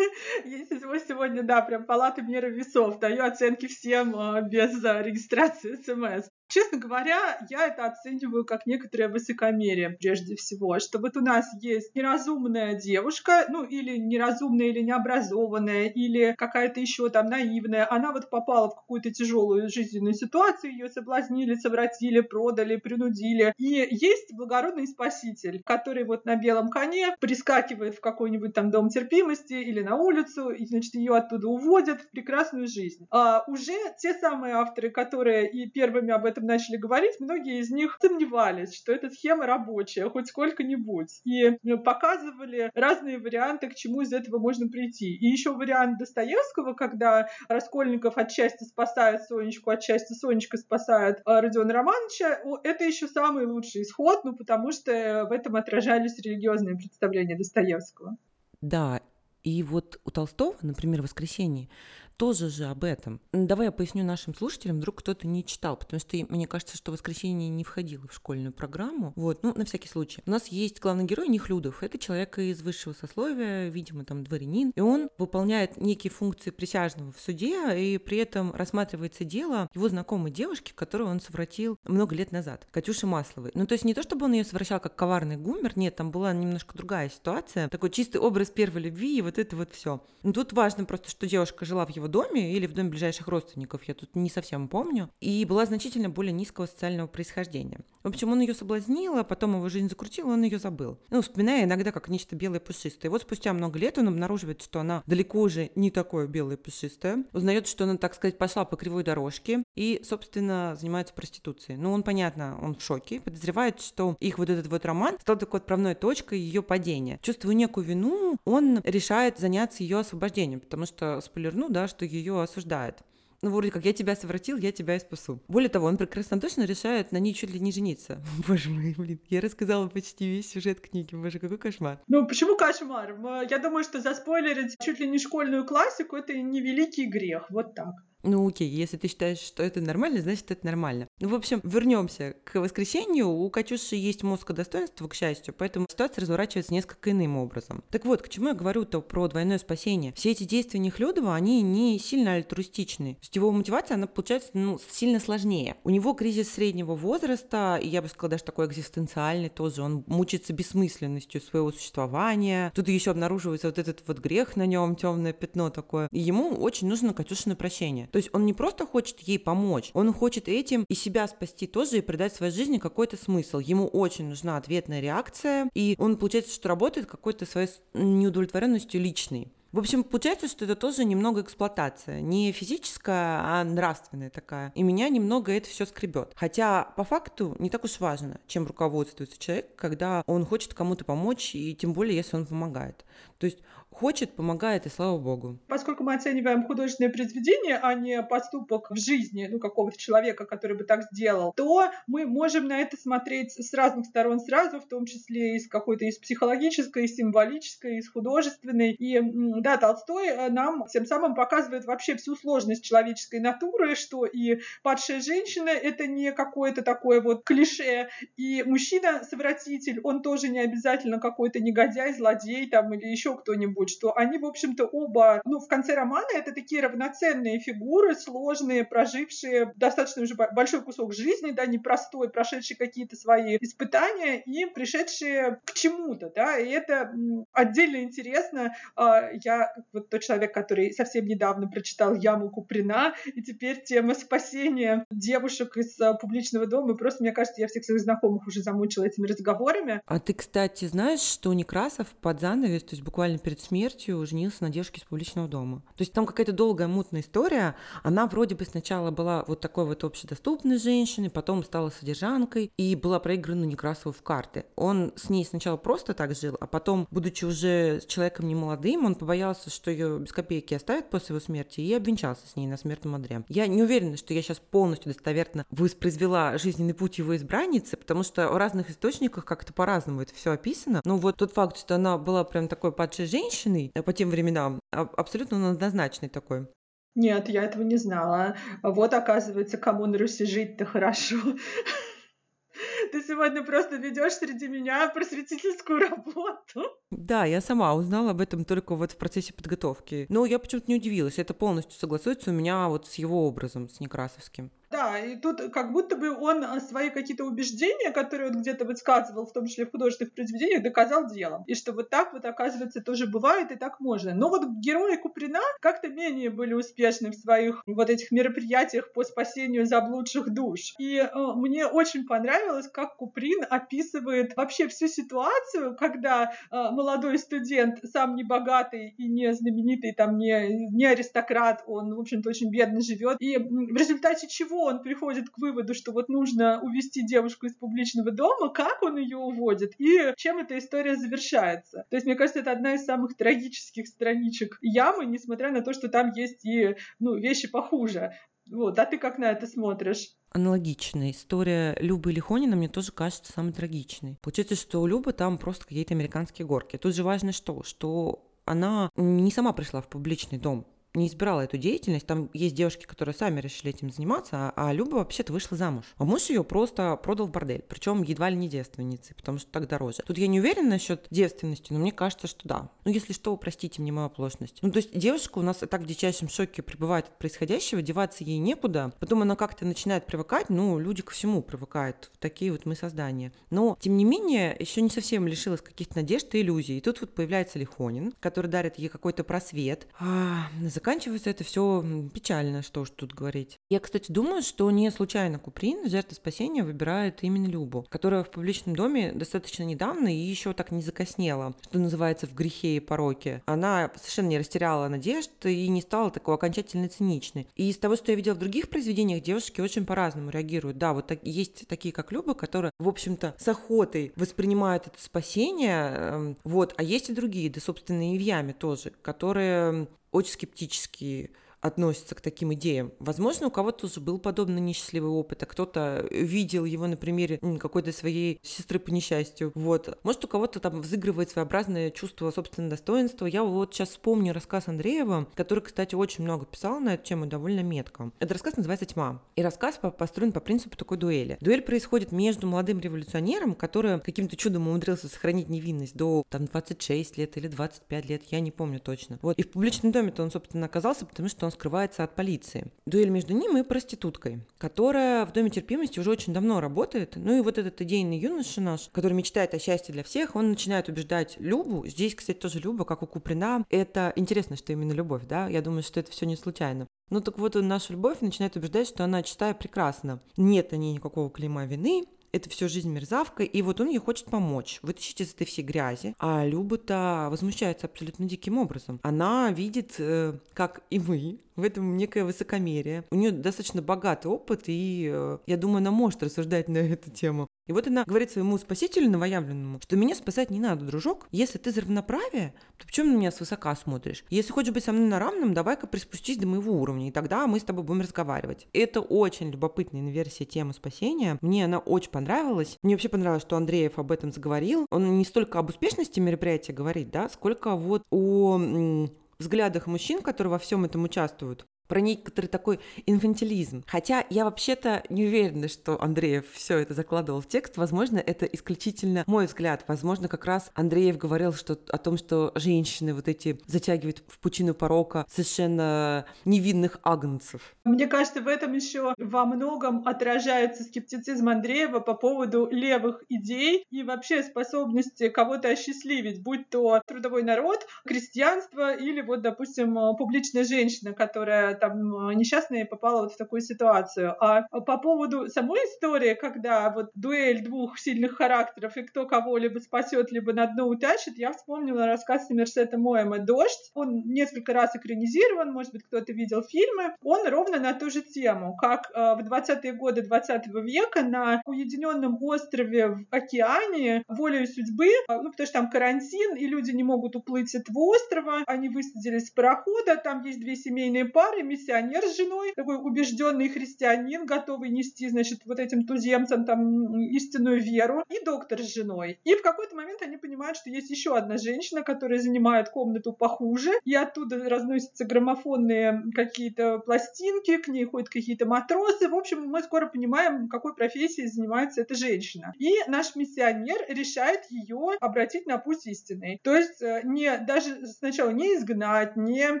Если сегодня, да, прям палата меры весов, даю оценки всем а, без а, регистрации смс. Честно говоря, я это оцениваю как некоторое высокомерие прежде всего, что вот у нас есть неразумная девушка, ну или неразумная или необразованная, или какая-то еще там наивная, она вот попала в какую-то тяжелую жизненную ситуацию, ее соблазнили, совратили, продали, принудили. И есть благородный спаситель, который вот на белом коне прискакивает в какой-нибудь там дом терпимости или на улицу, и, значит, ее оттуда уводят в прекрасную жизнь. А уже те самые авторы, которые и первыми об этом начали говорить, многие из них сомневались, что эта схема рабочая, хоть сколько-нибудь. И э, показывали разные варианты, к чему из этого можно прийти. И еще вариант Достоевского, когда Раскольников отчасти спасает Сонечку, отчасти Сонечка спасает э, Родиона Романовича, это еще самый лучший исход, ну, потому что в этом отражались религиозные представления Достоевского. Да, и вот у Толстого, например, «Воскресенье», тоже же об этом. Давай я поясню нашим слушателям, вдруг кто-то не читал, потому что мне кажется, что «Воскресенье» не входило в школьную программу. Вот, ну, на всякий случай. У нас есть главный герой Нехлюдов. Это человек из высшего сословия, видимо, там дворянин. И он выполняет некие функции присяжного в суде, и при этом рассматривается дело его знакомой девушки, которую он совратил много лет назад, Катюши Масловой. Ну, то есть не то, чтобы он ее совращал как коварный гумер, нет, там была немножко другая ситуация. Такой чистый образ первой любви, и вот это вот все. Но тут важно просто, что девушка жила в его его доме или в доме ближайших родственников, я тут не совсем помню, и была значительно более низкого социального происхождения. В общем, он ее соблазнил, а потом его жизнь закрутила, он ее забыл. Ну, вспоминая иногда как нечто белое пушистое. И вот спустя много лет он обнаруживает, что она далеко уже не такое белое пушистое, узнает, что она, так сказать, пошла по кривой дорожке и, собственно, занимается проституцией. Ну, он, понятно, он в шоке, подозревает, что их вот этот вот роман стал такой отправной точкой ее падения. Чувствуя некую вину, он решает заняться ее освобождением, потому что, спойлерну, да, что ее осуждают. Ну, вроде как, я тебя совратил, я тебя и спасу. Более того, он прекрасно точно решает на ней чуть ли не жениться. Боже мой, блин, я рассказала почти весь сюжет книги. Боже, какой кошмар. Ну, почему кошмар? Я думаю, что заспойлерить чуть ли не школьную классику — это не великий грех. Вот так. Ну окей, если ты считаешь, что это нормально, значит это нормально. Ну, в общем, вернемся к воскресенью. У Катюши есть мозг достоинства, к счастью, поэтому ситуация разворачивается несколько иным образом. Так вот, к чему я говорю-то про двойное спасение? Все эти действия Нехлюдова, они не сильно альтруистичны. То есть его мотивация, она получается ну, сильно сложнее. У него кризис среднего возраста, и я бы сказала, даже такой экзистенциальный тоже. Он мучается бессмысленностью своего существования. Тут еще обнаруживается вот этот вот грех на нем, темное пятно такое. И ему очень нужно Катюшина прощение. То есть он не просто хочет ей помочь, он хочет этим и себя спасти тоже и придать своей жизни какой-то смысл. Ему очень нужна ответная реакция, и он, получается, что работает какой-то своей неудовлетворенностью личной. В общем, получается, что это тоже немного эксплуатация. Не физическая, а нравственная такая. И меня немного это все скребет. Хотя по факту не так уж важно, чем руководствуется человек, когда он хочет кому-то помочь, и тем более, если он помогает. То есть хочет, помогает, и слава богу. Поскольку мы оцениваем художественное произведение, а не поступок в жизни ну, какого-то человека, который бы так сделал, то мы можем на это смотреть с разных сторон сразу, в том числе из какой-то из психологической, из символической, из художественной. И да, Толстой э, нам тем самым показывает вообще всю сложность человеческой натуры, что и падшая женщина — это не какое-то такое вот клише, и мужчина-совратитель, он тоже не обязательно какой-то негодяй, злодей там или еще кто-нибудь, чувствуют, что они, в общем-то, оба, ну, в конце романа это такие равноценные фигуры, сложные, прожившие достаточно уже большой кусок жизни, да, непростой, прошедшие какие-то свои испытания и пришедшие к чему-то, да, и это отдельно интересно. А, я вот тот человек, который совсем недавно прочитал «Яму Куприна», и теперь тема спасения девушек из а, публичного дома, просто, мне кажется, я всех своих знакомых уже замучила этими разговорами. А ты, кстати, знаешь, что Некрасов под занавес, то есть буквально перед смертью женился на девушке из публичного дома. То есть там какая-то долгая мутная история. Она вроде бы сначала была вот такой вот общедоступной женщиной, потом стала содержанкой и была проиграна Некрасову в карты. Он с ней сначала просто так жил, а потом, будучи уже человеком немолодым, он побоялся, что ее без копейки оставят после его смерти, и обвенчался с ней на смертном одре. Я не уверена, что я сейчас полностью достоверно воспроизвела жизненный путь его избранницы, потому что в разных источниках как-то по-разному это все описано. Но вот тот факт, что она была прям такой падшей женщиной, женщиной э, по тем временам, абсолютно однозначный такой. Нет, я этого не знала. Вот, оказывается, кому на Руси жить-то хорошо. ты сегодня просто ведешь среди меня просветительскую работу. Да, я сама узнала об этом только вот в процессе подготовки. Но я почему-то не удивилась. Это полностью согласуется у меня вот с его образом, с Некрасовским. Да, и тут как будто бы он а, свои какие-то убеждения, которые он где-то высказывал, в том числе в художественных произведениях, доказал делом. И что вот так вот, оказывается, тоже бывает, и так можно. Но вот герои Куприна как-то менее были успешны в своих вот этих мероприятиях по спасению заблудших душ. И э, мне очень понравилось, как Куприн описывает вообще всю ситуацию, когда э, молодой студент, сам не богатый и не знаменитый, там, не, не аристократ, он, в общем-то, очень бедно живет. И в результате чего он приходит к выводу, что вот нужно увести девушку из публичного дома, как он ее уводит и чем эта история завершается. То есть, мне кажется, это одна из самых трагических страничек ямы, несмотря на то, что там есть и ну, вещи похуже. Вот, а ты как на это смотришь? Аналогичная история Любы Лихонина мне тоже кажется самой трагичной. Получается, что у Любы там просто какие-то американские горки. Тут же важно что? Что она не сама пришла в публичный дом не избирала эту деятельность. Там есть девушки, которые сами решили этим заниматься, а, а Люба вообще-то вышла замуж. А муж ее просто продал в бордель, причем едва ли не девственницей, потому что так дороже. Тут я не уверена насчет девственности, но мне кажется, что да. Ну, если что, простите мне мою оплошность. Ну, то есть девушка у нас и так в дичайшем шоке пребывает от происходящего, деваться ей некуда. Потом она как-то начинает привыкать, ну, люди ко всему привыкают. Такие вот мы создания. Но, тем не менее, еще не совсем лишилась каких-то надежд и иллюзий. И тут вот появляется Лихонин, который дарит ей какой-то просвет, а, заканчивается это все печально, что уж тут говорить. Я, кстати, думаю, что не случайно Куприн, жертва спасения, выбирает именно Любу, которая в публичном доме достаточно недавно и еще так не закоснела, что называется, в грехе и пороке. Она совершенно не растеряла надежд и не стала такой окончательно циничной. И из того, что я видела в других произведениях, девушки очень по-разному реагируют. Да, вот так, есть такие, как Люба, которые, в общем-то, с охотой воспринимают это спасение, эм, вот, а есть и другие, да, собственно, и в яме тоже, которые очень скептически относится к таким идеям. Возможно, у кого-то уже был подобный несчастливый опыт, а кто-то видел его на примере какой-то своей сестры по несчастью. Вот. Может, у кого-то там взыгрывает своеобразное чувство собственного достоинства. Я вот сейчас вспомню рассказ Андреева, который, кстати, очень много писал на эту тему довольно метко. Этот рассказ называется «Тьма». И рассказ построен по принципу такой дуэли. Дуэль происходит между молодым революционером, который каким-то чудом умудрился сохранить невинность до там 26 лет или 25 лет, я не помню точно. Вот. И в публичном доме-то он, собственно, оказался, потому что он скрывается от полиции. Дуэль между ним и проституткой, которая в Доме терпимости уже очень давно работает. Ну и вот этот идейный юноша наш, который мечтает о счастье для всех, он начинает убеждать Любу. Здесь, кстати, тоже Люба, как у Куприна. Это интересно, что именно любовь, да? Я думаю, что это все не случайно. Ну так вот, наша любовь начинает убеждать, что она чистая прекрасна. Нет на ней никакого клейма вины, это всю жизнь мерзавка, и вот он ей хочет помочь, вытащить из этой всей грязи. А Люба-то возмущается абсолютно диким образом. Она видит, э, как и мы, в этом некое высокомерие. У нее достаточно богатый опыт, и э, я думаю, она может рассуждать на эту тему. И вот она говорит своему спасителю новоявленному, что меня спасать не надо, дружок. Если ты за равноправие, то почему на меня свысока смотришь? Если хочешь быть со мной на равном, давай-ка приспустись до моего уровня, и тогда мы с тобой будем разговаривать. Это очень любопытная версия темы спасения. Мне она очень понравилась. Мне вообще понравилось, что Андреев об этом заговорил. Он не столько об успешности мероприятия говорит, да, сколько вот о взглядах мужчин, которые во всем этом участвуют про некоторый такой инфантилизм. Хотя я вообще-то не уверена, что Андреев все это закладывал в текст. Возможно, это исключительно мой взгляд. Возможно, как раз Андреев говорил что, о том, что женщины вот эти затягивают в пучину порока совершенно невинных агнцев. Мне кажется, в этом еще во многом отражается скептицизм Андреева по поводу левых идей и вообще способности кого-то осчастливить, будь то трудовой народ, крестьянство или вот, допустим, публичная женщина, которая там э, несчастная попала вот в такую ситуацию. А по поводу самой истории, когда вот дуэль двух сильных характеров и кто кого либо спасет, либо на дно утащит, я вспомнила рассказ Сомерсета Моэма «Дождь». Он несколько раз экранизирован, может быть, кто-то видел фильмы. Он ровно на ту же тему, как э, в 20-е годы 20 века на уединенном острове в океане волею судьбы, э, ну, потому что там карантин, и люди не могут уплыть с этого острова, они высадились с парохода, там есть две семейные пары, миссионер с женой, такой убежденный христианин, готовый нести, значит, вот этим туземцам там истинную веру, и доктор с женой. И в какой-то момент они понимают, что есть еще одна женщина, которая занимает комнату похуже, и оттуда разносятся граммофонные какие-то пластинки, к ней ходят какие-то матросы. В общем, мы скоро понимаем, какой профессией занимается эта женщина. И наш миссионер решает ее обратить на путь истинный. То есть э, не даже сначала не изгнать, не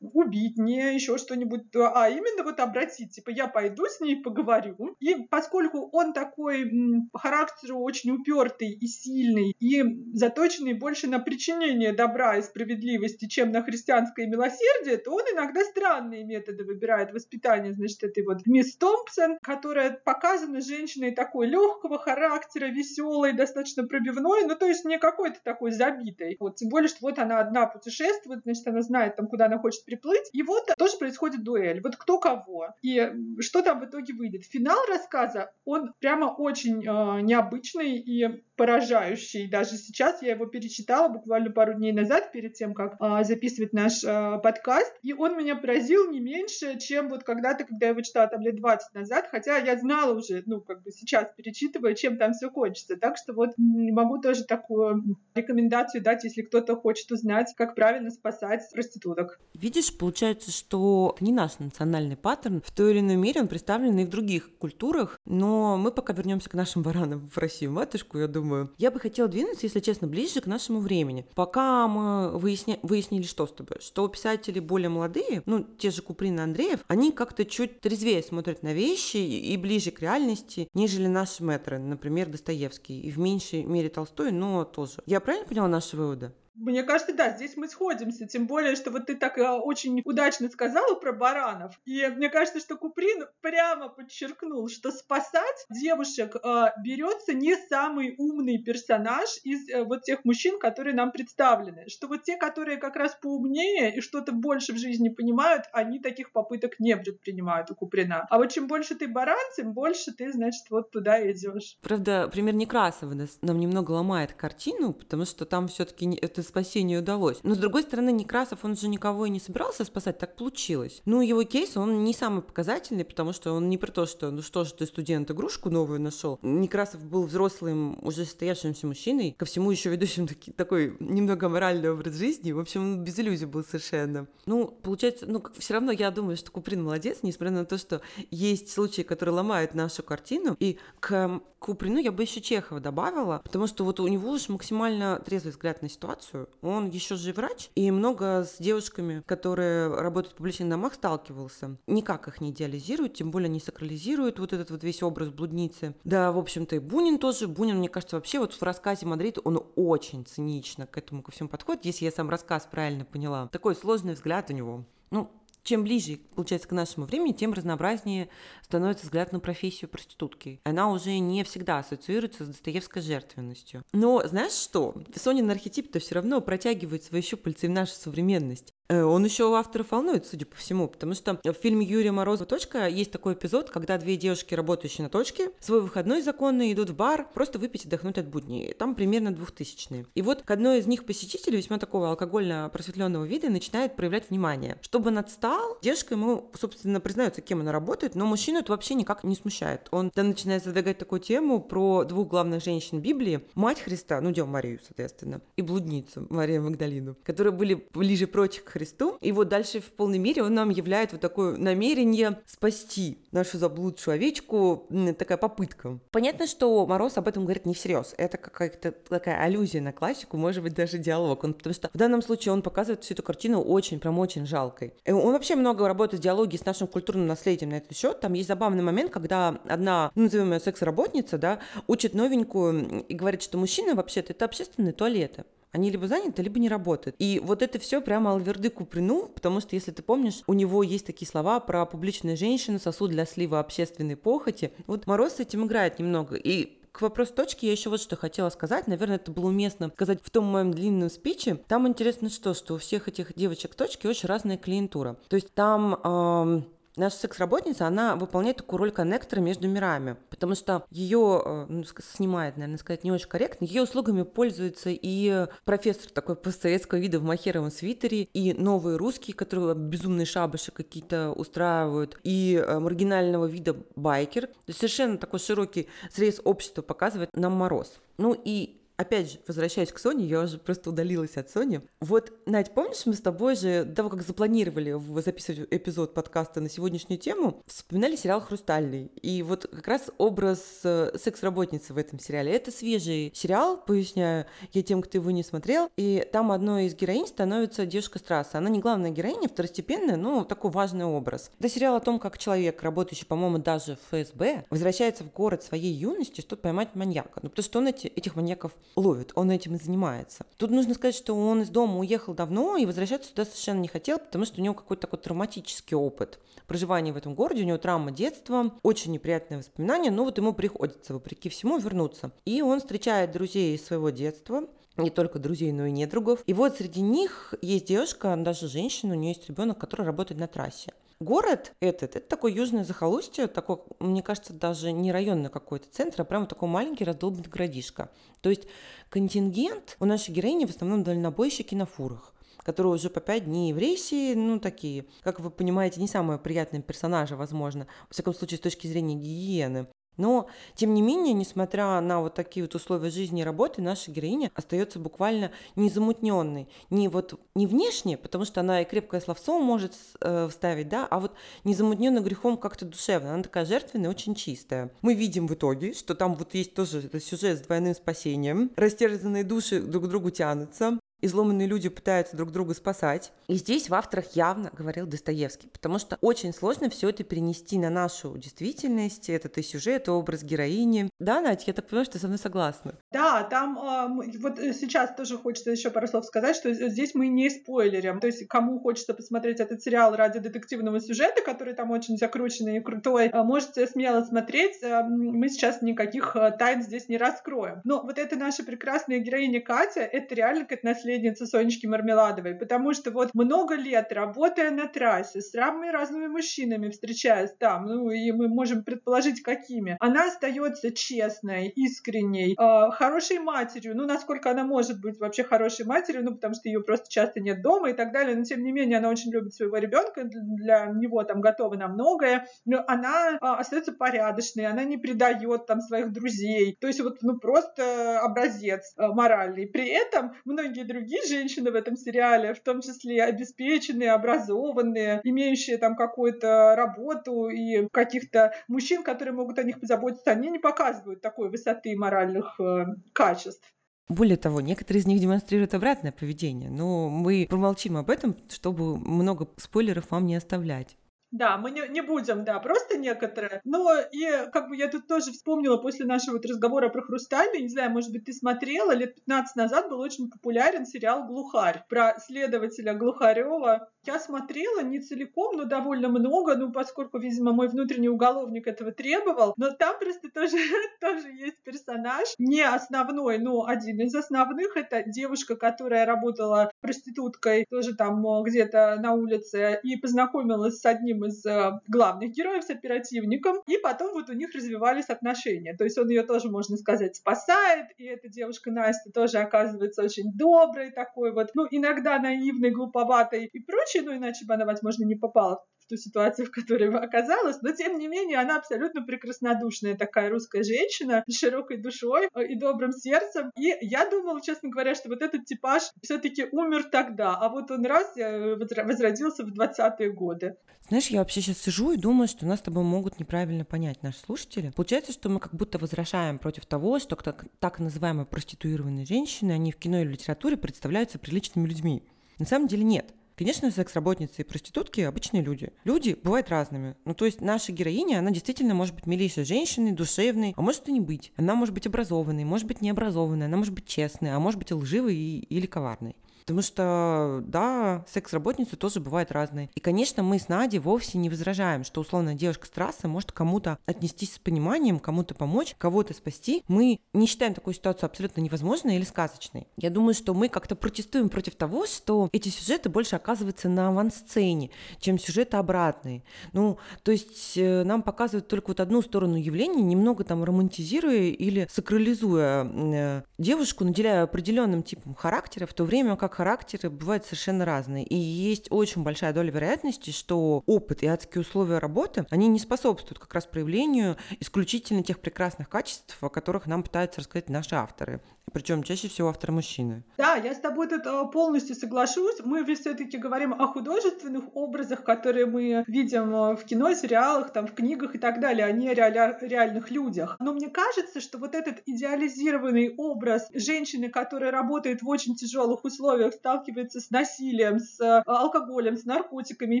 убить, не еще что-нибудь, а именно вот обратить. Типа я пойду с ней поговорю. И поскольку он такой по характеру очень упертый и сильный, и заточенный больше на причинение добра и справедливости, чем на христианское милосердие, то он иногда странные методы выбирает воспитания. Значит, этой вот мисс Томпсон, которая показана женщиной такой легкого характера, веселой, достаточно пробивной, ну то есть не какой-то такой забитой. Вот, тем более, что вот она одна путешествует, значит, она знает там, куда она хочет приплыть. И вот тоже происходит дуэль. Вот кто кого. И что там в итоге выйдет. Финал рассказа, он прямо очень э, необычный и поражающий. Даже сейчас я его перечитала буквально пару дней назад, перед тем, как э, записывать наш э, подкаст. И он меня поразил не меньше, чем вот когда-то, когда я его читала там лет 20 назад. Хотя я знала уже, ну, как бы сейчас перечитывая, чем там все кончится. Так что вот могу тоже такую рекомендацию дать, если кто-то хочет узнать, как правильно спасать проституток. Видишь, получается, что не наш национальный паттерн. В той или иной мере он представлен и в других культурах, но мы пока вернемся к нашим баранам в Россию матушку, я думаю. Я бы хотела двинуться, если честно, ближе к нашему времени. Пока мы выясня... выяснили, что с тобой, что писатели более молодые, ну, те же Куприн и Андреев, они как-то чуть трезвее смотрят на вещи и ближе к реальности, нежели наши мэтры, например, Достоевский, и в меньшей мере Толстой, но тоже. Я правильно поняла наши выводы? Мне кажется, да, здесь мы сходимся, тем более, что вот ты так э, очень удачно сказала про баранов, и мне кажется, что Куприн прямо подчеркнул, что спасать девушек э, берется не самый умный персонаж из э, вот тех мужчин, которые нам представлены, что вот те, которые как раз поумнее и что-то больше в жизни понимают, они таких попыток не предпринимают у Куприна. А вот чем больше ты баран, тем больше ты, значит, вот туда идешь. Правда, пример Некрасова нам немного ломает картину, потому что там все-таки это спасение удалось. Но с другой стороны, Некрасов, он же никого и не собирался спасать, так получилось. Ну, его кейс, он не самый показательный, потому что он не про то, что, ну что же ты, студент, игрушку новую нашел. Некрасов был взрослым, уже состоявшимся мужчиной, ко всему еще ведущим таки, такой немного моральный образ жизни. В общем, без иллюзий был совершенно. Ну, получается, ну, все равно я думаю, что Куприн молодец, несмотря на то, что есть случаи, которые ломают нашу картину. И к Куприну я бы еще Чехова добавила, потому что вот у него уж максимально трезвый взгляд на ситуацию, ситуацию. Он еще же врач, и много с девушками, которые работают в публичных домах, сталкивался. Никак их не идеализирует, тем более не сакрализирует вот этот вот весь образ блудницы. Да, в общем-то, и Бунин тоже. Бунин, мне кажется, вообще вот в рассказе «Мадрид» он очень цинично к этому ко всему подходит, если я сам рассказ правильно поняла. Такой сложный взгляд у него. Ну, чем ближе, получается, к нашему времени, тем разнообразнее становится взгляд на профессию проститутки. Она уже не всегда ассоциируется с достоевской жертвенностью. Но знаешь что? Сонин архетип-то все равно протягивает свои щупальца в нашу современность. Э, он еще у авторов волнует, судя по всему, потому что в фильме Юрия Морозова «Точка» есть такой эпизод, когда две девушки, работающие на точке, свой выходной законный идут в бар просто выпить и отдохнуть от будней. Там примерно двухтысячные. И вот к одной из них посетителей, весьма такого алкогольно просветленного вида, начинает проявлять внимание. Чтобы он отстал, девушка ему, собственно, признается, кем она работает, но мужчину это вообще никак не смущает. Он тогда начинает задвигать такую тему про двух главных женщин Библии, мать Христа, ну, Деву Марию, соответственно, и блудницу Марию Магдалину, которые были ближе прочих Христу. И вот дальше в полной мере он нам являет вот такое намерение спасти нашу заблудшую овечку, такая попытка. Понятно, что Мороз об этом говорит не всерьез. Это какая-то такая аллюзия на классику, может быть, даже диалог. Он, потому что в данном случае он показывает всю эту картину очень, прям очень жалкой. Он вообще много работает в диалоге с нашим культурным наследием на этот счет. Там есть забавный момент, когда одна, ну, назовем ее секс-работница, да, учит новенькую и говорит, что мужчина вообще-то это общественные туалеты. Они либо заняты, либо не работают. И вот это все прямо Алверды Куприну, потому что, если ты помнишь, у него есть такие слова про публичную женщину, сосуд для слива общественной похоти. Вот Мороз с этим играет немного. И к вопросу точки я еще вот что хотела сказать. Наверное, это было уместно сказать в том моем длинном спиче. Там интересно что, что у всех этих девочек точки очень разная клиентура. То есть там... Эм наша секс-работница, она выполняет такую роль коннектора между мирами, потому что ее э, ну, снимает, наверное, сказать не очень корректно, ее услугами пользуется и профессор такой постсоветского вида в махеровом свитере, и новые русские, которые безумные шабаши какие-то устраивают, и э, маргинального вида байкер. То есть совершенно такой широкий срез общества показывает нам мороз. Ну и опять же, возвращаясь к Соне, я уже просто удалилась от Сони. Вот, Надь, помнишь, мы с тобой же, до того, как запланировали записывать эпизод подкаста на сегодняшнюю тему, вспоминали сериал «Хрустальный». И вот как раз образ э, секс-работницы в этом сериале. Это свежий сериал, поясняю, я тем, кто его не смотрел. И там одной из героинь становится девушка Страсса. Она не главная героиня, второстепенная, но такой важный образ. Это сериал о том, как человек, работающий, по-моему, даже в ФСБ, возвращается в город своей юности, чтобы поймать маньяка. Ну, потому что он эти, этих маньяков ловит, он этим и занимается. Тут нужно сказать, что он из дома уехал давно и возвращаться сюда совершенно не хотел, потому что у него какой-то такой травматический опыт проживания в этом городе, у него травма детства, очень неприятные воспоминания, но вот ему приходится, вопреки всему, вернуться. И он встречает друзей из своего детства, не только друзей, но и недругов. И вот среди них есть девушка, даже женщина, у нее есть ребенок, который работает на трассе. Город этот, это такой южное захолустье, такой, мне кажется, даже не районный какой-то центр, а прямо такой маленький раздолбанный городишко. То есть контингент у нашей героини в основном дальнобойщики на фурах которые уже по пять дней в рейсе, ну, такие, как вы понимаете, не самые приятные персонажи, возможно, во всяком случае, с точки зрения гигиены. Но, тем не менее, несмотря на вот такие вот условия жизни и работы, наша героиня остается буквально незамутненной. Не вот не внешне, потому что она и крепкое словцо может э, вставить, да, а вот незамутненной грехом как-то душевно. Она такая жертвенная, очень чистая. Мы видим в итоге, что там вот есть тоже сюжет с двойным спасением. Растерзанные души друг к другу тянутся изломанные люди пытаются друг друга спасать. И здесь в авторах явно говорил Достоевский, потому что очень сложно все это перенести на нашу действительность, этот и сюжет, и образ героини. Да, Надь, я так понимаю, что ты со мной согласна. Да, там э, вот сейчас тоже хочется еще пару слов сказать, что здесь мы не спойлерим. То есть кому хочется посмотреть этот сериал ради детективного сюжета, который там очень закрученный и крутой, э, можете смело смотреть. Э, мы сейчас никаких э, тайн здесь не раскроем. Но вот эта наша прекрасная героиня Катя, это реально как наследие наследница Сонечки Мармеладовой, потому что вот много лет работая на трассе с самыми разными мужчинами, встречаясь там, ну и мы можем предположить, какими, она остается честной, искренней, э, хорошей матерью, ну насколько она может быть вообще хорошей матерью, ну потому что ее просто часто нет дома и так далее, но тем не менее она очень любит своего ребенка, для него там готова на многое, но она э, остается порядочной, она не предает там своих друзей, то есть вот ну просто образец э, моральный. При этом многие другие женщины в этом сериале, в том числе обеспеченные, образованные, имеющие там какую-то работу и каких-то мужчин, которые могут о них позаботиться, они не показывают такой высоты моральных э, качеств. Более того, некоторые из них демонстрируют обратное поведение, но мы промолчим об этом, чтобы много спойлеров вам не оставлять. Да, мы не, не будем, да, просто некоторые. Но и как бы я тут тоже вспомнила после нашего вот разговора про Хрустальный, не знаю, может быть, ты смотрела, лет 15 назад был очень популярен сериал «Глухарь» про следователя Глухарева. Я смотрела не целиком, но довольно много, ну, поскольку, видимо, мой внутренний уголовник этого требовал. Но там просто тоже, тоже есть персонаж, не основной, но один из основных. Это девушка, которая работала проституткой тоже там где-то на улице и познакомилась с одним из э, главных героев, с оперативником, и потом вот у них развивались отношения. То есть он ее тоже, можно сказать, спасает, и эта девушка Настя тоже оказывается очень доброй такой вот, ну, иногда наивной, глуповатой и прочее, ну, иначе бы она, возможно, не попала ту ситуацию, в которой оказалась, но тем не менее она абсолютно прекраснодушная такая русская женщина с широкой душой э, и добрым сердцем. И я думала, честно говоря, что вот этот типаж все-таки умер тогда, а вот он раз э, возродился в 20-е годы. Знаешь, я вообще сейчас сижу и думаю, что нас с тобой могут неправильно понять наши слушатели. Получается, что мы как будто возражаем против того, что так, так называемые проституированные женщины, они в кино и литературе представляются приличными людьми. На самом деле нет. Конечно, секс-работницы и проститутки – обычные люди. Люди бывают разными. Ну, то есть наша героиня, она действительно может быть милейшей женщиной, душевной, а может и не быть. Она может быть образованной, может быть необразованной, она может быть честной, а может быть лживой и, или коварной. Потому что, да, секс-работницы тоже бывают разные. И, конечно, мы с Надей вовсе не возражаем, что условно девушка с трассы может кому-то отнестись с пониманием, кому-то помочь, кого-то спасти. Мы не считаем такую ситуацию абсолютно невозможной или сказочной. Я думаю, что мы как-то протестуем против того, что эти сюжеты больше оказываются на авансцене, чем сюжеты обратные. Ну, то есть э, нам показывают только вот одну сторону явления, немного там романтизируя или сакрализуя э, девушку, наделяя определенным типом характера, в то время как характеры бывают совершенно разные. И есть очень большая доля вероятности, что опыт и адские условия работы, они не способствуют как раз проявлению исключительно тех прекрасных качеств, о которых нам пытаются рассказать наши авторы. Причем чаще всего авторы мужчины. Да, я с тобой тут э, полностью соглашусь. Мы все-таки говорим о художественных образах, которые мы видим э, в кино, сериалах, там, в книгах и так далее, а не о реальных людях. Но мне кажется, что вот этот идеализированный образ женщины, которая работает в очень тяжелых условиях, сталкивается с насилием, с э, алкоголем, с наркотиками и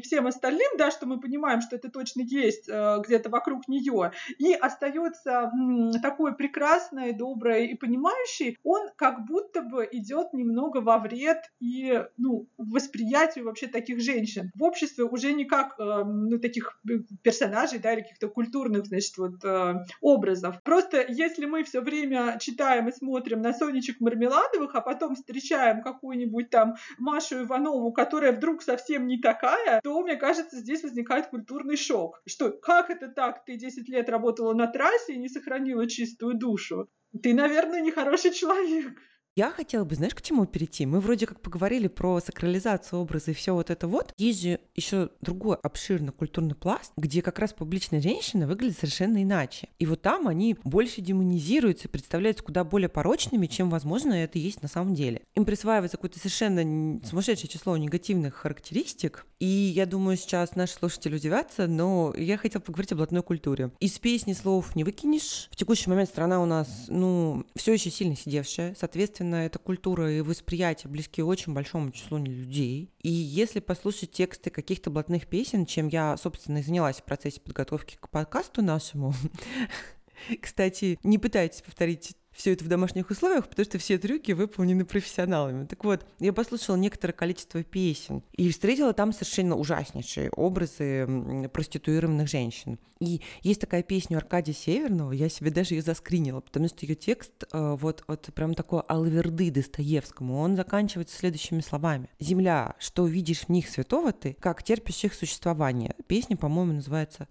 всем остальным, да, что мы понимаем, что это точно есть где-то вокруг нее, и остается такой прекрасной, доброй и понимающей, он как будто бы идет немного во вред и ну, восприятию вообще таких женщин. В обществе уже не как э, ну, таких э, персонажей, да, или каких-то культурных, значит, вот э, образов. Просто если мы все время читаем и смотрим на Сонечек Мармеладовых, а потом встречаем какую-нибудь там Машу Иванову, которая вдруг совсем не такая, то, мне кажется, здесь возникает культурный шок. Что, как это так? Ты 10 лет работала на трассе и не сохранила чистую душу. Ты, наверное, нехороший человек. Я хотела бы, знаешь, к чему перейти? Мы вроде как поговорили про сакрализацию образа и все вот это вот. Есть же еще другой обширный культурный пласт, где как раз публичная женщина выглядит совершенно иначе. И вот там они больше демонизируются, представляются куда более порочными, чем, возможно, это есть на самом деле. Им присваивается какое-то совершенно сумасшедшее число негативных характеристик. И я думаю, сейчас наши слушатели удивятся, но я хотела поговорить о блатной культуре. Из песни слов не выкинешь. В текущий момент страна у нас, ну, все еще сильно сидевшая. Соответственно, Естественно, эта культура и восприятие близки очень большому числу людей. И если послушать тексты каких-то блатных песен, чем я, собственно, и занялась в процессе подготовки к подкасту нашему, кстати, не пытайтесь повторить все это в домашних условиях, потому что все трюки выполнены профессионалами. Так вот, я послушала некоторое количество песен и встретила там совершенно ужаснейшие образы проституированных женщин. И есть такая песня Аркадия Северного, я себе даже ее заскринила, потому что ее текст э, вот, вот прям такой алверды Достоевскому, он заканчивается следующими словами. «Земля, что видишь в них святого ты, как терпишь их существование». Песня, по-моему, называется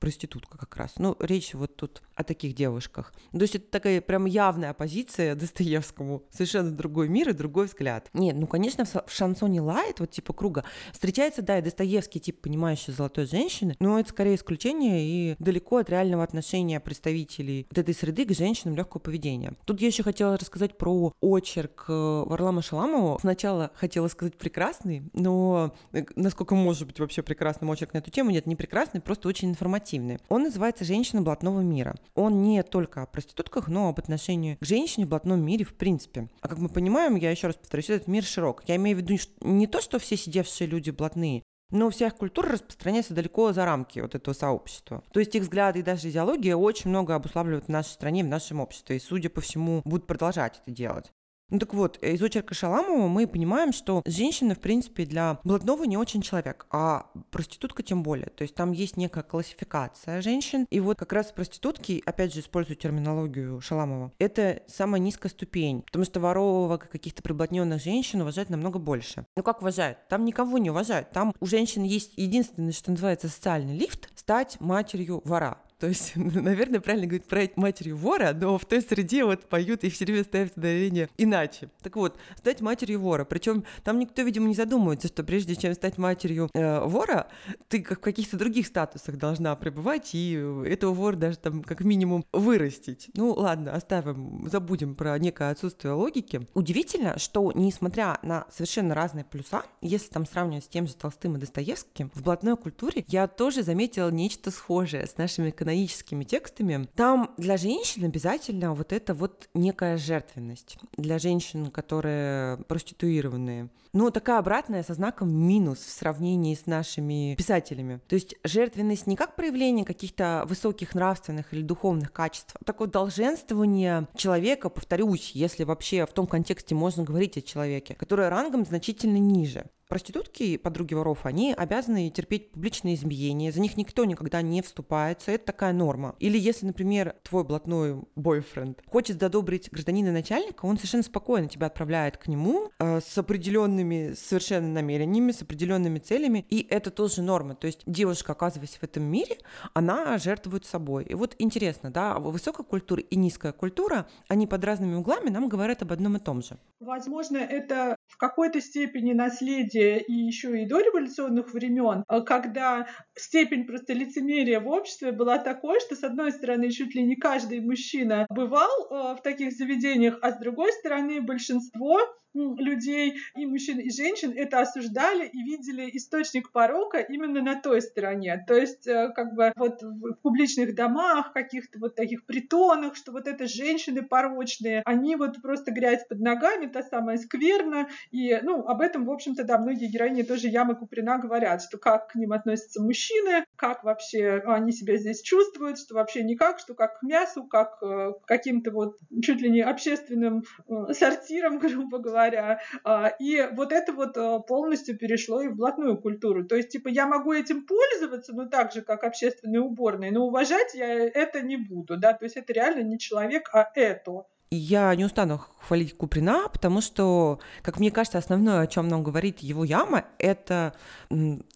проститутка как раз. Ну, речь вот тут о таких девушках. То есть это такая прям явная оппозиция Достоевскому. Совершенно другой мир и другой взгляд. Нет, ну, конечно, в шансоне Лайт, вот типа круга, встречается, да, и Достоевский, тип понимающий золотой женщины, но это скорее исключение и далеко от реального отношения представителей вот этой среды к женщинам легкого поведения. Тут я еще хотела рассказать про очерк э, Варлама Шаламова. Сначала хотела сказать прекрасный, но э, насколько может быть вообще прекрасный очерк на эту тему, нет, не прекрасный, просто очень информативный информативный. Он называется «Женщина блатного мира». Он не только о проститутках, но об отношении к женщине в блатном мире в принципе. А как мы понимаем, я еще раз повторюсь, этот мир широк. Я имею в виду не то, что все сидевшие люди блатные, но вся их культура распространяется далеко за рамки вот этого сообщества. То есть их взгляды и даже идеология очень много обуславливают в нашей стране, в нашем обществе. И, судя по всему, будут продолжать это делать. Ну так вот, из очерка Шаламова мы понимаем, что женщина, в принципе, для блатного не очень человек, а проститутка тем более. То есть там есть некая классификация женщин. И вот как раз проститутки, опять же, использую терминологию Шаламова, это самая низкая ступень, потому что воровок каких-то приблотненных женщин уважают намного больше. Ну как уважают? Там никого не уважают. Там у женщин есть единственное, что называется социальный лифт, стать матерью вора. То есть, наверное, правильно говорить про матерью вора, но в той среде вот поют и все время ставят ударение иначе. Так вот, стать матерью вора. Причем там никто, видимо, не задумывается, что прежде чем стать матерью э, вора, ты как в каких-то других статусах должна пребывать, и этого вора даже там как минимум вырастить. Ну ладно, оставим, забудем про некое отсутствие логики. Удивительно, что несмотря на совершенно разные плюса, если там сравнивать с тем же Толстым и Достоевским, в блатной культуре я тоже заметила нечто схожее с нашими экономическими порноическими текстами, там для женщин обязательно вот это вот некая жертвенность. Для женщин, которые проституированные. Но такая обратная со знаком минус в сравнении с нашими писателями. То есть жертвенность не как проявление каких-то высоких нравственных или духовных качеств, а такое долженствование человека, повторюсь, если вообще в том контексте можно говорить о человеке, которое рангом значительно ниже. Проститутки, подруги воров, они обязаны терпеть публичные избиения, за них никто никогда не вступается, это такая норма. Или если, например, твой блатной бойфренд хочет задобрить гражданина начальника, он совершенно спокойно тебя отправляет к нему э, с определенными совершенно намерениями, с определенными целями, и это тоже норма. То есть девушка, оказываясь в этом мире, она жертвует собой. И вот интересно, да, высокая культура и низкая культура, они под разными углами нам говорят об одном и том же. Возможно, это в какой-то степени наследие и еще и до революционных времен, а когда степень просто лицемерия в обществе была такой, что с одной стороны чуть ли не каждый мужчина бывал э, в таких заведениях, а с другой стороны большинство людей, и мужчин, и женщин, это осуждали и видели источник порока именно на той стороне. То есть, э, как бы вот в публичных домах, каких-то вот таких притонах, что вот это женщины порочные, они вот просто грязь под ногами, та самая скверна, и, ну, об этом, в общем-то, да, многие героини тоже Ямы Куприна говорят, что как к ним относятся мужчины, как вообще они себя здесь чувствуют, что вообще никак, что как к мясу, как э, к каким-то вот чуть ли не общественным э, сортирам, грубо говоря, говоря. А, и вот это вот а, полностью перешло и в блатную культуру. То есть, типа, я могу этим пользоваться, ну, так же, как общественные уборные, но уважать я это не буду, да, то есть это реально не человек, а это. Я не устану хвалить Куприна, потому что, как мне кажется, основное, о чем нам говорит его яма, это,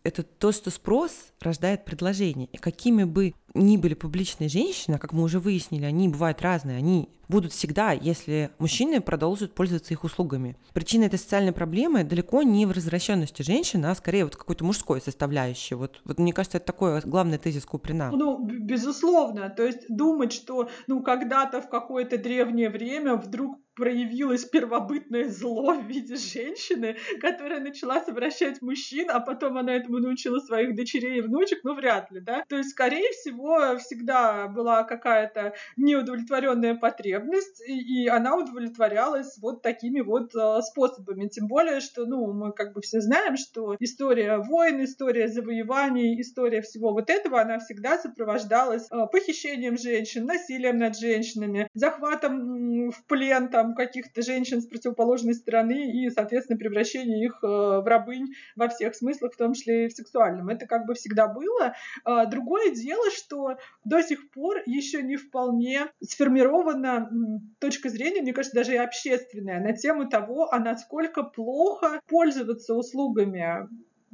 это то, что спрос рождает предложение. И какими бы ни были публичные женщины, как мы уже выяснили, они бывают разные, они будут всегда, если мужчины продолжат пользоваться их услугами. Причина этой социальной проблемы далеко не в развращенности женщин, а скорее вот какой-то мужской составляющей. Вот, вот мне кажется, это такой главный тезис Куприна. Ну, безусловно. То есть думать, что ну когда-то в какое-то древнее время вдруг проявилось первобытное зло в виде женщины, которая начала совращать мужчин, а потом она этому научила своих дочерей и внучек, ну вряд ли, да. То есть, скорее всего, всегда была какая-то неудовлетворенная потребность, и, и она удовлетворялась вот такими вот э, способами. Тем более, что, ну, мы как бы все знаем, что история войн, история завоеваний, история всего вот этого, она всегда сопровождалась э, похищением женщин, насилием над женщинами, захватом в плен там там каких-то женщин с противоположной стороны и, соответственно, превращение их э, в рабынь во всех смыслах, в том числе и в сексуальном. Это как бы всегда было. А, другое дело, что до сих пор еще не вполне сформирована точка зрения, мне кажется, даже и общественная, на тему того, а насколько плохо пользоваться услугами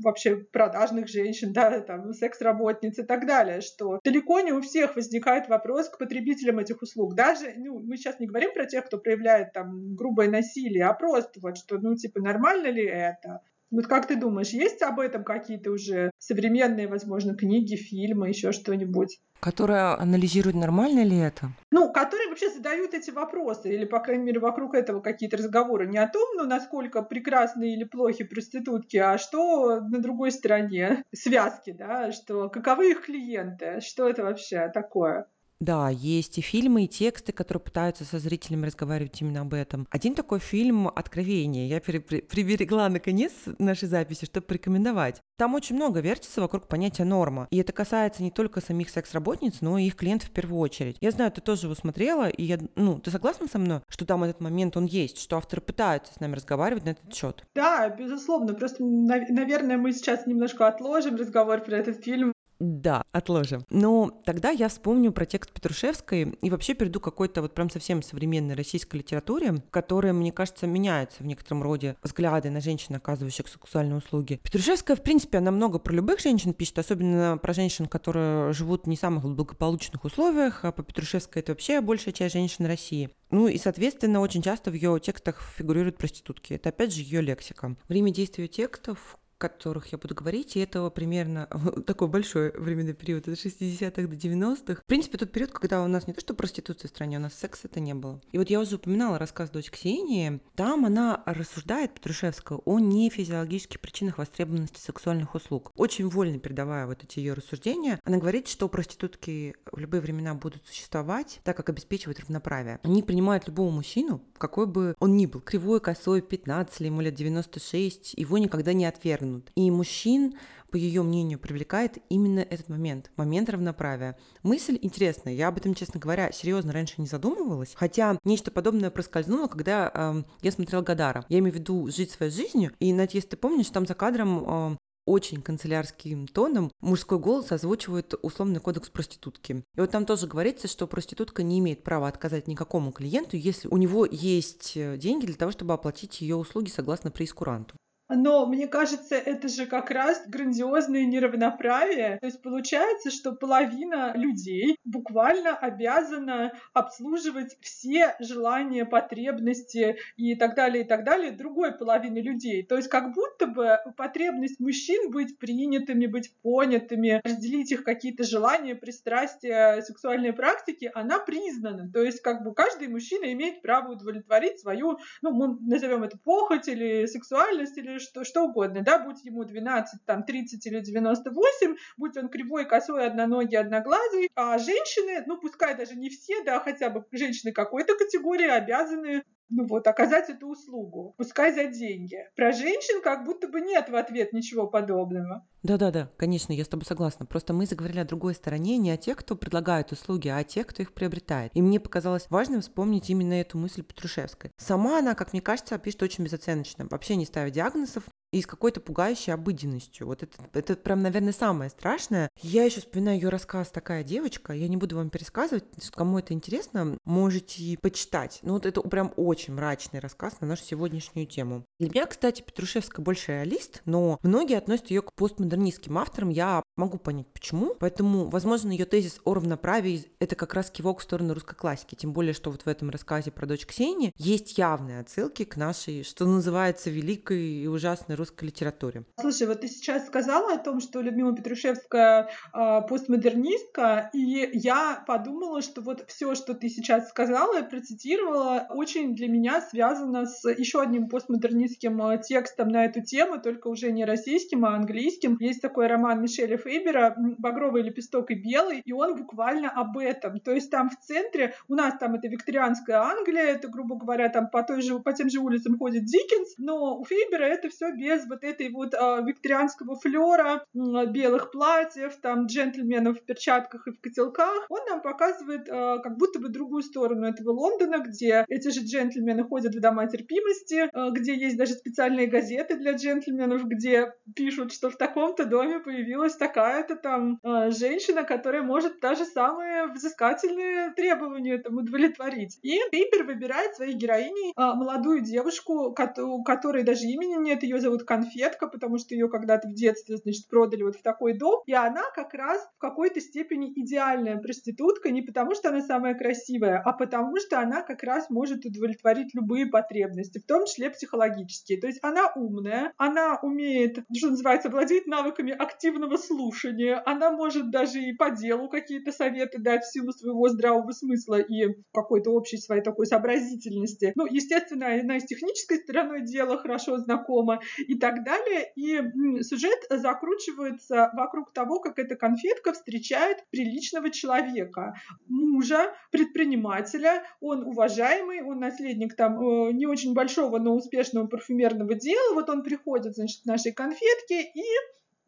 вообще продажных женщин, да, там, секс-работниц и так далее, что далеко не у всех возникает вопрос к потребителям этих услуг. Даже, ну, мы сейчас не говорим про тех, кто проявляет там грубое насилие, а просто вот, что, ну, типа, нормально ли это? Вот как ты думаешь, есть об этом какие-то уже современные, возможно, книги, фильмы, еще что-нибудь? Которые анализируют, нормально ли это? Ну, которые вообще задают эти вопросы, или, по крайней мере, вокруг этого какие-то разговоры. Не о том, ну, насколько прекрасны или плохи проститутки, а что на другой стороне связки, да, что каковы их клиенты, что это вообще такое. Да, есть и фильмы, и тексты, которые пытаются со зрителями разговаривать именно об этом. Один такой фильм «Откровение» я приберегла наконец нашей записи, чтобы порекомендовать. Там очень много вертится вокруг понятия норма. И это касается не только самих секс-работниц, но и их клиентов в первую очередь. Я знаю, ты тоже его смотрела, и я, ну, ты согласна со мной, что там этот момент он есть, что авторы пытаются с нами разговаривать на этот счет? Да, безусловно. Просто, наверное, мы сейчас немножко отложим разговор про этот фильм. Да, отложим. Но тогда я вспомню про текст Петрушевской и вообще перейду к какой-то вот прям совсем современной российской литературе, которая, мне кажется, меняется в некотором роде взгляды на женщин, оказывающих сексуальные услуги. Петрушевская, в принципе, она много про любых женщин пишет, особенно про женщин, которые живут не в самых благополучных условиях, а по Петрушевской это вообще большая часть женщин России. Ну и, соответственно, очень часто в ее текстах фигурируют проститутки. Это опять же ее лексика. Время действия текстов которых я буду говорить, и это примерно такой большой временной период, от 60-х до 90-х. В принципе, тот период, когда у нас не то что проституция в стране, у нас секса это не было. И вот я уже упоминала рассказ «Дочь Ксении», там она рассуждает, Петрушевская, о нефизиологических причинах востребованности сексуальных услуг. Очень вольно передавая вот эти ее рассуждения, она говорит, что проститутки в любые времена будут существовать, так как обеспечивают равноправие. Они принимают любого мужчину, какой бы он ни был, кривой, косой, 15 или ему лет 96, его никогда не отвергнут. И мужчин по ее мнению, привлекает именно этот момент, момент равноправия. Мысль интересная, я об этом, честно говоря, серьезно раньше не задумывалась, хотя нечто подобное проскользнуло, когда э, я смотрела Гадара. Я имею в виду «Жить своей жизнью», и, Надь, если ты помнишь, там за кадром э, очень канцелярским тоном мужской голос озвучивает условный кодекс проститутки. И вот там тоже говорится, что проститутка не имеет права отказать никакому клиенту, если у него есть э, деньги для того, чтобы оплатить ее услуги согласно прейскуранту. Но мне кажется, это же как раз грандиозное неравноправие. То есть получается, что половина людей буквально обязана обслуживать все желания, потребности и так далее, и так далее другой половины людей. То есть как будто бы потребность мужчин быть принятыми, быть понятыми, разделить их какие-то желания, пристрастия, сексуальные практики, она признана. То есть как бы каждый мужчина имеет право удовлетворить свою, ну, мы назовем это похоть или сексуальность или что, что угодно, да, будь ему 12, там, 30 или 98, будь он кривой, косой, одноногий, одноглазый, а женщины, ну, пускай даже не все, да, хотя бы женщины какой-то категории обязаны ну вот, оказать эту услугу, пускай за деньги. Про женщин как будто бы нет в ответ ничего подобного. Да-да-да, конечно, я с тобой согласна. Просто мы заговорили о другой стороне, не о тех, кто предлагает услуги, а о тех, кто их приобретает. И мне показалось важным вспомнить именно эту мысль Петрушевской. Сама она, как мне кажется, пишет очень безоценочно, вообще не ставя диагнозов, и с какой-то пугающей обыденностью. Вот это, это прям, наверное, самое страшное. Я еще вспоминаю ее рассказ «Такая девочка». Я не буду вам пересказывать. Кому это интересно, можете почитать. Ну вот это прям очень мрачный рассказ на нашу сегодняшнюю тему. Для меня, кстати, Петрушевская больше реалист, но многие относят ее к постмодернизму модернистским автором, я могу понять почему. Поэтому, возможно, ее тезис о равноправии — это как раз кивок в сторону русской классики. Тем более, что вот в этом рассказе про дочь Ксении есть явные отсылки к нашей, что называется, великой и ужасной русской литературе. Слушай, вот ты сейчас сказала о том, что Людмила Петрушевская э, постмодернистка, и я подумала, что вот все, что ты сейчас сказала и процитировала, очень для меня связано с еще одним постмодернистским а, текстом на эту тему, только уже не российским, а английским, есть такой роман Мишеля Фейбера «Багровый лепесток и белый», и он буквально об этом. То есть там в центре, у нас там это викторианская Англия, это, грубо говоря, там по, той же, по тем же улицам ходит Диккенс, но у Фейбера это все без вот этой вот э, викторианского флера, э, белых платьев, там джентльменов в перчатках и в котелках. Он нам показывает э, как будто бы другую сторону этого Лондона, где эти же джентльмены ходят в дома терпимости, э, где есть даже специальные газеты для джентльменов, где пишут, что в таком каком-то доме появилась такая-то там э, женщина, которая может даже самые взыскательные требования там удовлетворить. И Пейпер выбирает своей героиней э, молодую девушку, у которой даже имени нет, ее зовут Конфетка, потому что ее когда-то в детстве, значит, продали вот в такой дом, и она как раз в какой-то степени идеальная проститутка, не потому что она самая красивая, а потому что она как раз может удовлетворить любые потребности, в том числе психологические. То есть она умная, она умеет, что называется, владеть на навыками активного слушания. Она может даже и по делу какие-то советы дать в силу своего здравого смысла и какой-то общей своей такой сообразительности. Ну, естественно, она и с технической стороной дела хорошо знакома и так далее. И сюжет закручивается вокруг того, как эта конфетка встречает приличного человека, мужа, предпринимателя. Он уважаемый, он наследник там э, не очень большого, но успешного парфюмерного дела. Вот он приходит, значит, к нашей конфетке и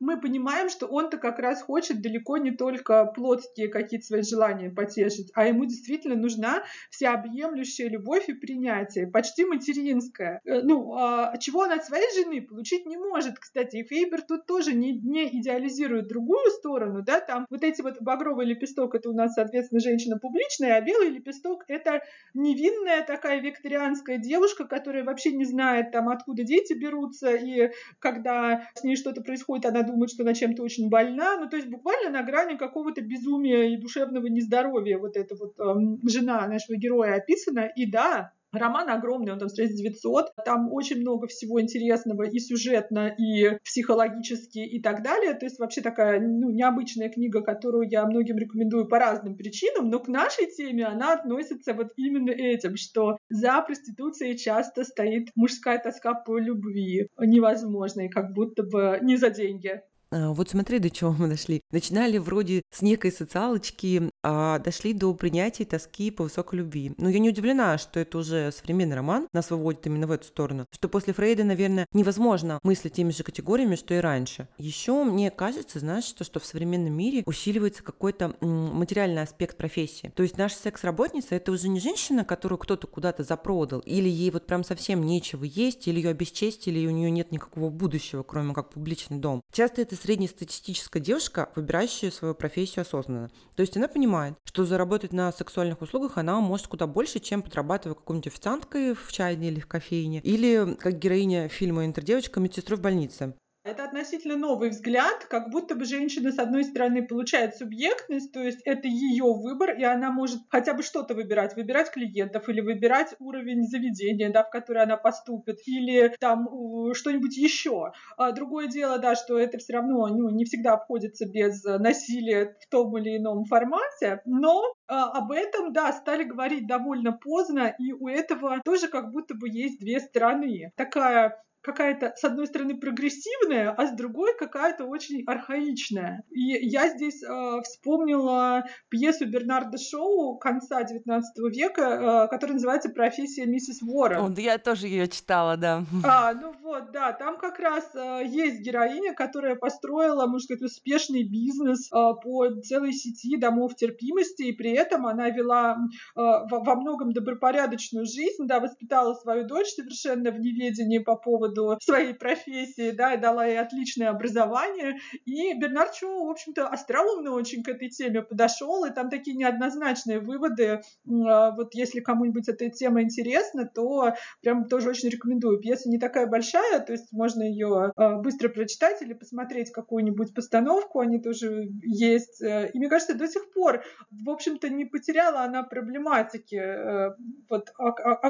мы понимаем, что он-то как раз хочет далеко не только плотские какие-то свои желания потешить, а ему действительно нужна всеобъемлющая любовь и принятие, почти материнская. Э, ну, а чего он от своей жены получить не может, кстати. И Фейбер тут тоже не, не идеализирует другую сторону, да, там вот эти вот багровый лепесток, это у нас, соответственно, женщина публичная, а белый лепесток — это невинная такая викторианская девушка, которая вообще не знает, там, откуда дети берутся, и когда с ней что-то происходит, она думает, что она чем-то очень больна. Ну, то есть буквально на грани какого-то безумия и душевного нездоровья вот эта вот э, жена нашего героя описана. И да, Роман огромный, он там страниц 900. Там очень много всего интересного и сюжетно, и психологически, и так далее. То есть вообще такая ну, необычная книга, которую я многим рекомендую по разным причинам, но к нашей теме она относится вот именно этим, что за проституцией часто стоит мужская тоска по любви невозможной, как будто бы не за деньги. А, вот смотри, до чего мы дошли. Начинали вроде с некой социалочки, а дошли до принятия тоски по высокой любви. Но я не удивлена, что это уже современный роман нас выводит именно в эту сторону. Что после Фрейда, наверное, невозможно мыслить теми же категориями, что и раньше. Еще мне кажется, знаешь, что, что в современном мире усиливается какой-то материальный аспект профессии. То есть наша секс-работница — это уже не женщина, которую кто-то куда-то запродал, или ей вот прям совсем нечего есть, или ее обесчестили, и у нее нет никакого будущего, кроме как публичный дом. Часто это среднестатистическая девушка, выбирающая свою профессию осознанно. То есть она понимает, что заработать на сексуальных услугах она может куда больше, чем подрабатывая какой-нибудь официанткой в чайной или в кофейне, или как героиня фильма «Интердевочка» медсестрой в больнице. Это относительно новый взгляд, как будто бы женщина, с одной стороны, получает субъектность, то есть это ее выбор, и она может хотя бы что-то выбирать, выбирать клиентов или выбирать уровень заведения, да, в который она поступит, или там что-нибудь еще. А другое дело, да, что это все равно ну, не всегда обходится без насилия в том или ином формате, но а, об этом, да, стали говорить довольно поздно, и у этого тоже как будто бы есть две стороны. Такая какая-то, с одной стороны, прогрессивная, а с другой какая-то очень архаичная. И я здесь э, вспомнила пьесу Бернарда Шоу конца XIX века, э, которая называется «Профессия миссис Уоррен». О, я тоже ее читала, да. А, ну вот, да, там как раз э, есть героиня, которая построила, можно сказать, успешный бизнес э, по целой сети домов терпимости, и при этом она вела э, во, во многом добропорядочную жизнь, да, воспитала свою дочь совершенно в неведении по поводу поводу своей профессии, да, и дала ей отличное образование. И Бернард Шоу, в общем-то, остроумно очень к этой теме подошел, и там такие неоднозначные выводы. А, вот если кому-нибудь эта тема интересна, то прям тоже очень рекомендую. Пьеса не такая большая, то есть можно ее а, быстро прочитать или посмотреть какую-нибудь постановку, они тоже есть. И мне кажется, до сих пор, в общем-то, не потеряла она проблематики, э, вот,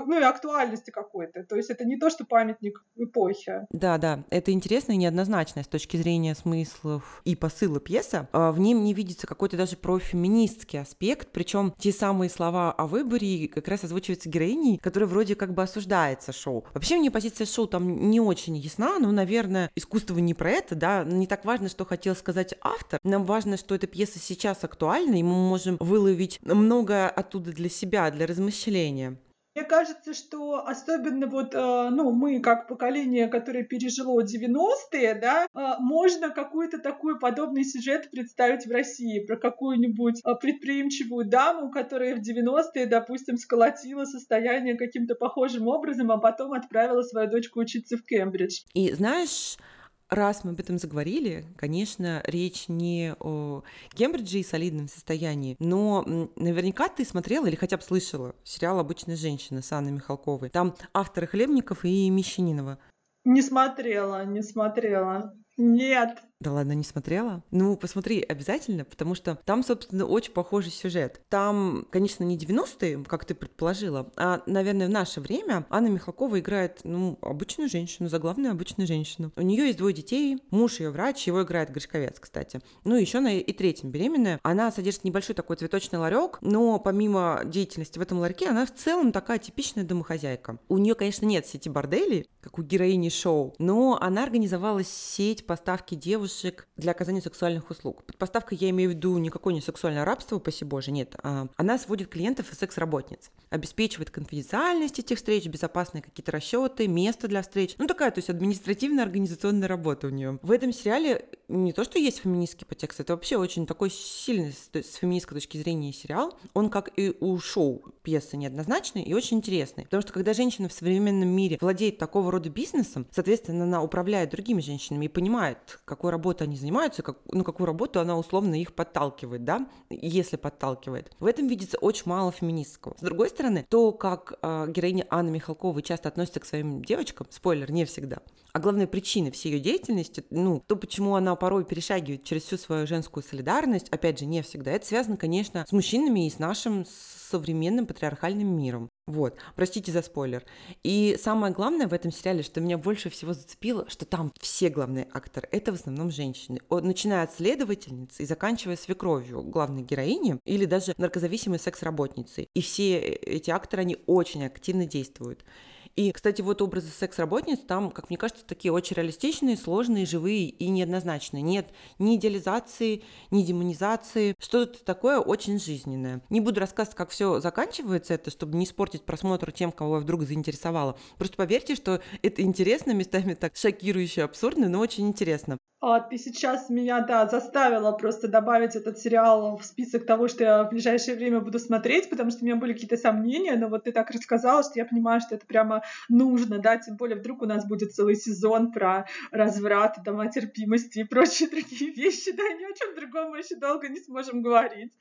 ну и актуальности какой-то. То есть это не то, что памятник эпохи. Да, да, это интересно и неоднозначно с точки зрения смыслов и посыла пьеса. А, в нем не видится какой-то даже профеминистский аспект, причем те самые слова о выборе как раз озвучиваются героиней, которая вроде как бы осуждается шоу. Вообще мне позиция шоу там не очень ясна, но, наверное, искусство не про это, да, не так важно, что хотел сказать автор. Нам важно, что эта пьеса сейчас актуальна, и мы можем выловить много оттуда для себя, для размышления. Мне кажется, что особенно вот, э, ну, мы как поколение, которое пережило 90-е, да, э, можно какой-то такой подобный сюжет представить в России про какую-нибудь э, предприимчивую даму, которая в 90-е, допустим, сколотила состояние каким-то похожим образом, а потом отправила свою дочку учиться в Кембридж. И знаешь, раз мы об этом заговорили, конечно, речь не о Кембридже и солидном состоянии, но наверняка ты смотрела или хотя бы слышала сериал «Обычная женщина» с Анной Михалковой. Там авторы Хлебников и Мещанинова. Не смотрела, не смотрела. Нет. Да ладно, не смотрела? Ну, посмотри обязательно, потому что там, собственно, очень похожий сюжет. Там, конечно, не 90-е, как ты предположила, а, наверное, в наше время Анна Михалкова играет, ну, обычную женщину, заглавную обычную женщину. У нее есть двое детей, муж ее врач, его играет Гришковец, кстати. Ну, еще она и третьим беременная. Она содержит небольшой такой цветочный ларек, но помимо деятельности в этом ларьке, она в целом такая типичная домохозяйка. У нее, конечно, нет сети борделей, как у героини шоу, но она организовала сеть поставки девушек для оказания сексуальных услуг. Под поставкой я имею в виду никакое не сексуальное рабство, упаси боже, нет. А она сводит клиентов и секс-работниц, обеспечивает конфиденциальность этих встреч, безопасные какие-то расчеты, место для встреч. Ну, такая, то есть административная организационная работа у нее. В этом сериале не то, что есть феминистский подтекст, это вообще очень такой сильный с феминистской точки зрения сериал. Он, как и у шоу, пьесы неоднозначный и очень интересный. Потому что когда женщина в современном мире владеет такого рода бизнесом, соответственно, она управляет другими женщинами и понимает, какой работой они занимаются, как, ну, какую работу она условно их подталкивает, да, если подталкивает. В этом видится очень мало феминистского. С другой стороны, то, как э, героиня Анны Михалковой часто относится к своим девочкам, спойлер, не всегда, а главная причина всей ее деятельности, ну, то, почему она порой перешагивает через всю свою женскую солидарность, опять же, не всегда, это связано, конечно, с мужчинами и с нашим современным патриархальным миром. Вот, простите за спойлер. И самое главное в этом сериале, что меня больше всего зацепило, что там все главные акторы — это в основном женщины. Начиная от следовательницы и заканчивая свекровью главной героини или даже наркозависимой секс-работницей. И все э, эти акторы, они очень активно действуют. И, кстати, вот образы секс-работниц там, как мне кажется, такие очень реалистичные, сложные, живые и неоднозначные. Нет ни идеализации, ни демонизации. Что-то такое очень жизненное. Не буду рассказывать, как все заканчивается это, чтобы не испортить просмотр тем, кого я вдруг заинтересовала. Просто поверьте, что это интересно, местами так шокирующе, абсурдно, но очень интересно. А ты сейчас меня, да, заставила просто добавить этот сериал в список того, что я в ближайшее время буду смотреть, потому что у меня были какие-то сомнения, но вот ты так рассказала, что я понимаю, что это прямо нужно, да, тем более вдруг у нас будет целый сезон про разврат, домотерпимости и прочие другие вещи, да, ни о чем другом мы еще долго не сможем говорить.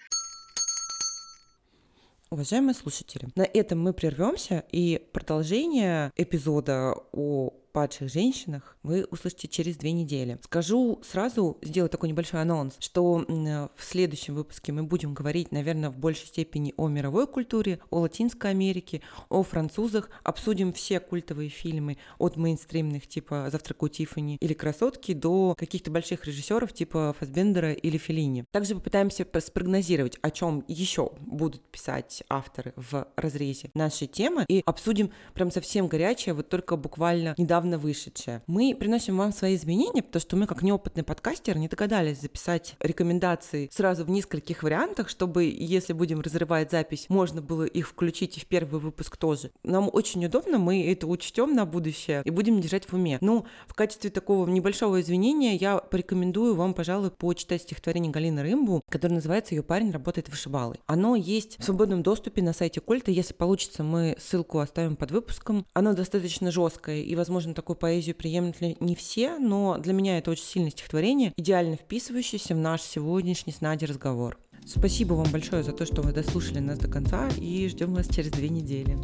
Уважаемые слушатели, на этом мы прервемся, и продолжение эпизода о падших женщинах вы услышите через две недели. Скажу сразу, сделаю такой небольшой анонс, что в следующем выпуске мы будем говорить, наверное, в большей степени о мировой культуре, о Латинской Америке, о французах, обсудим все культовые фильмы от мейнстримных типа «Завтрак у Тиффани» или «Красотки» до каких-то больших режиссеров типа Фасбендера или Феллини. Также попытаемся спрогнозировать, о чем еще будут писать авторы в разрезе нашей темы и обсудим прям совсем горячее, вот только буквально недавно недавно вышедшее. Мы приносим вам свои изменения, потому что мы, как неопытный подкастер, не догадались записать рекомендации сразу в нескольких вариантах, чтобы, если будем разрывать запись, можно было их включить и в первый выпуск тоже. Нам очень удобно, мы это учтем на будущее и будем держать в уме. Ну, в качестве такого небольшого извинения я порекомендую вам, пожалуй, почитать стихотворение Галины Рымбу, которое называется «Ее парень работает вышибалой». Оно есть в свободном доступе на сайте Культа. Если получится, мы ссылку оставим под выпуском. Оно достаточно жесткое и, возможно, возможно, такую поэзию приемлют ли не все, но для меня это очень сильное стихотворение, идеально вписывающееся в наш сегодняшний с Надей разговор. Спасибо вам большое за то, что вы дослушали нас до конца, и ждем вас через две недели.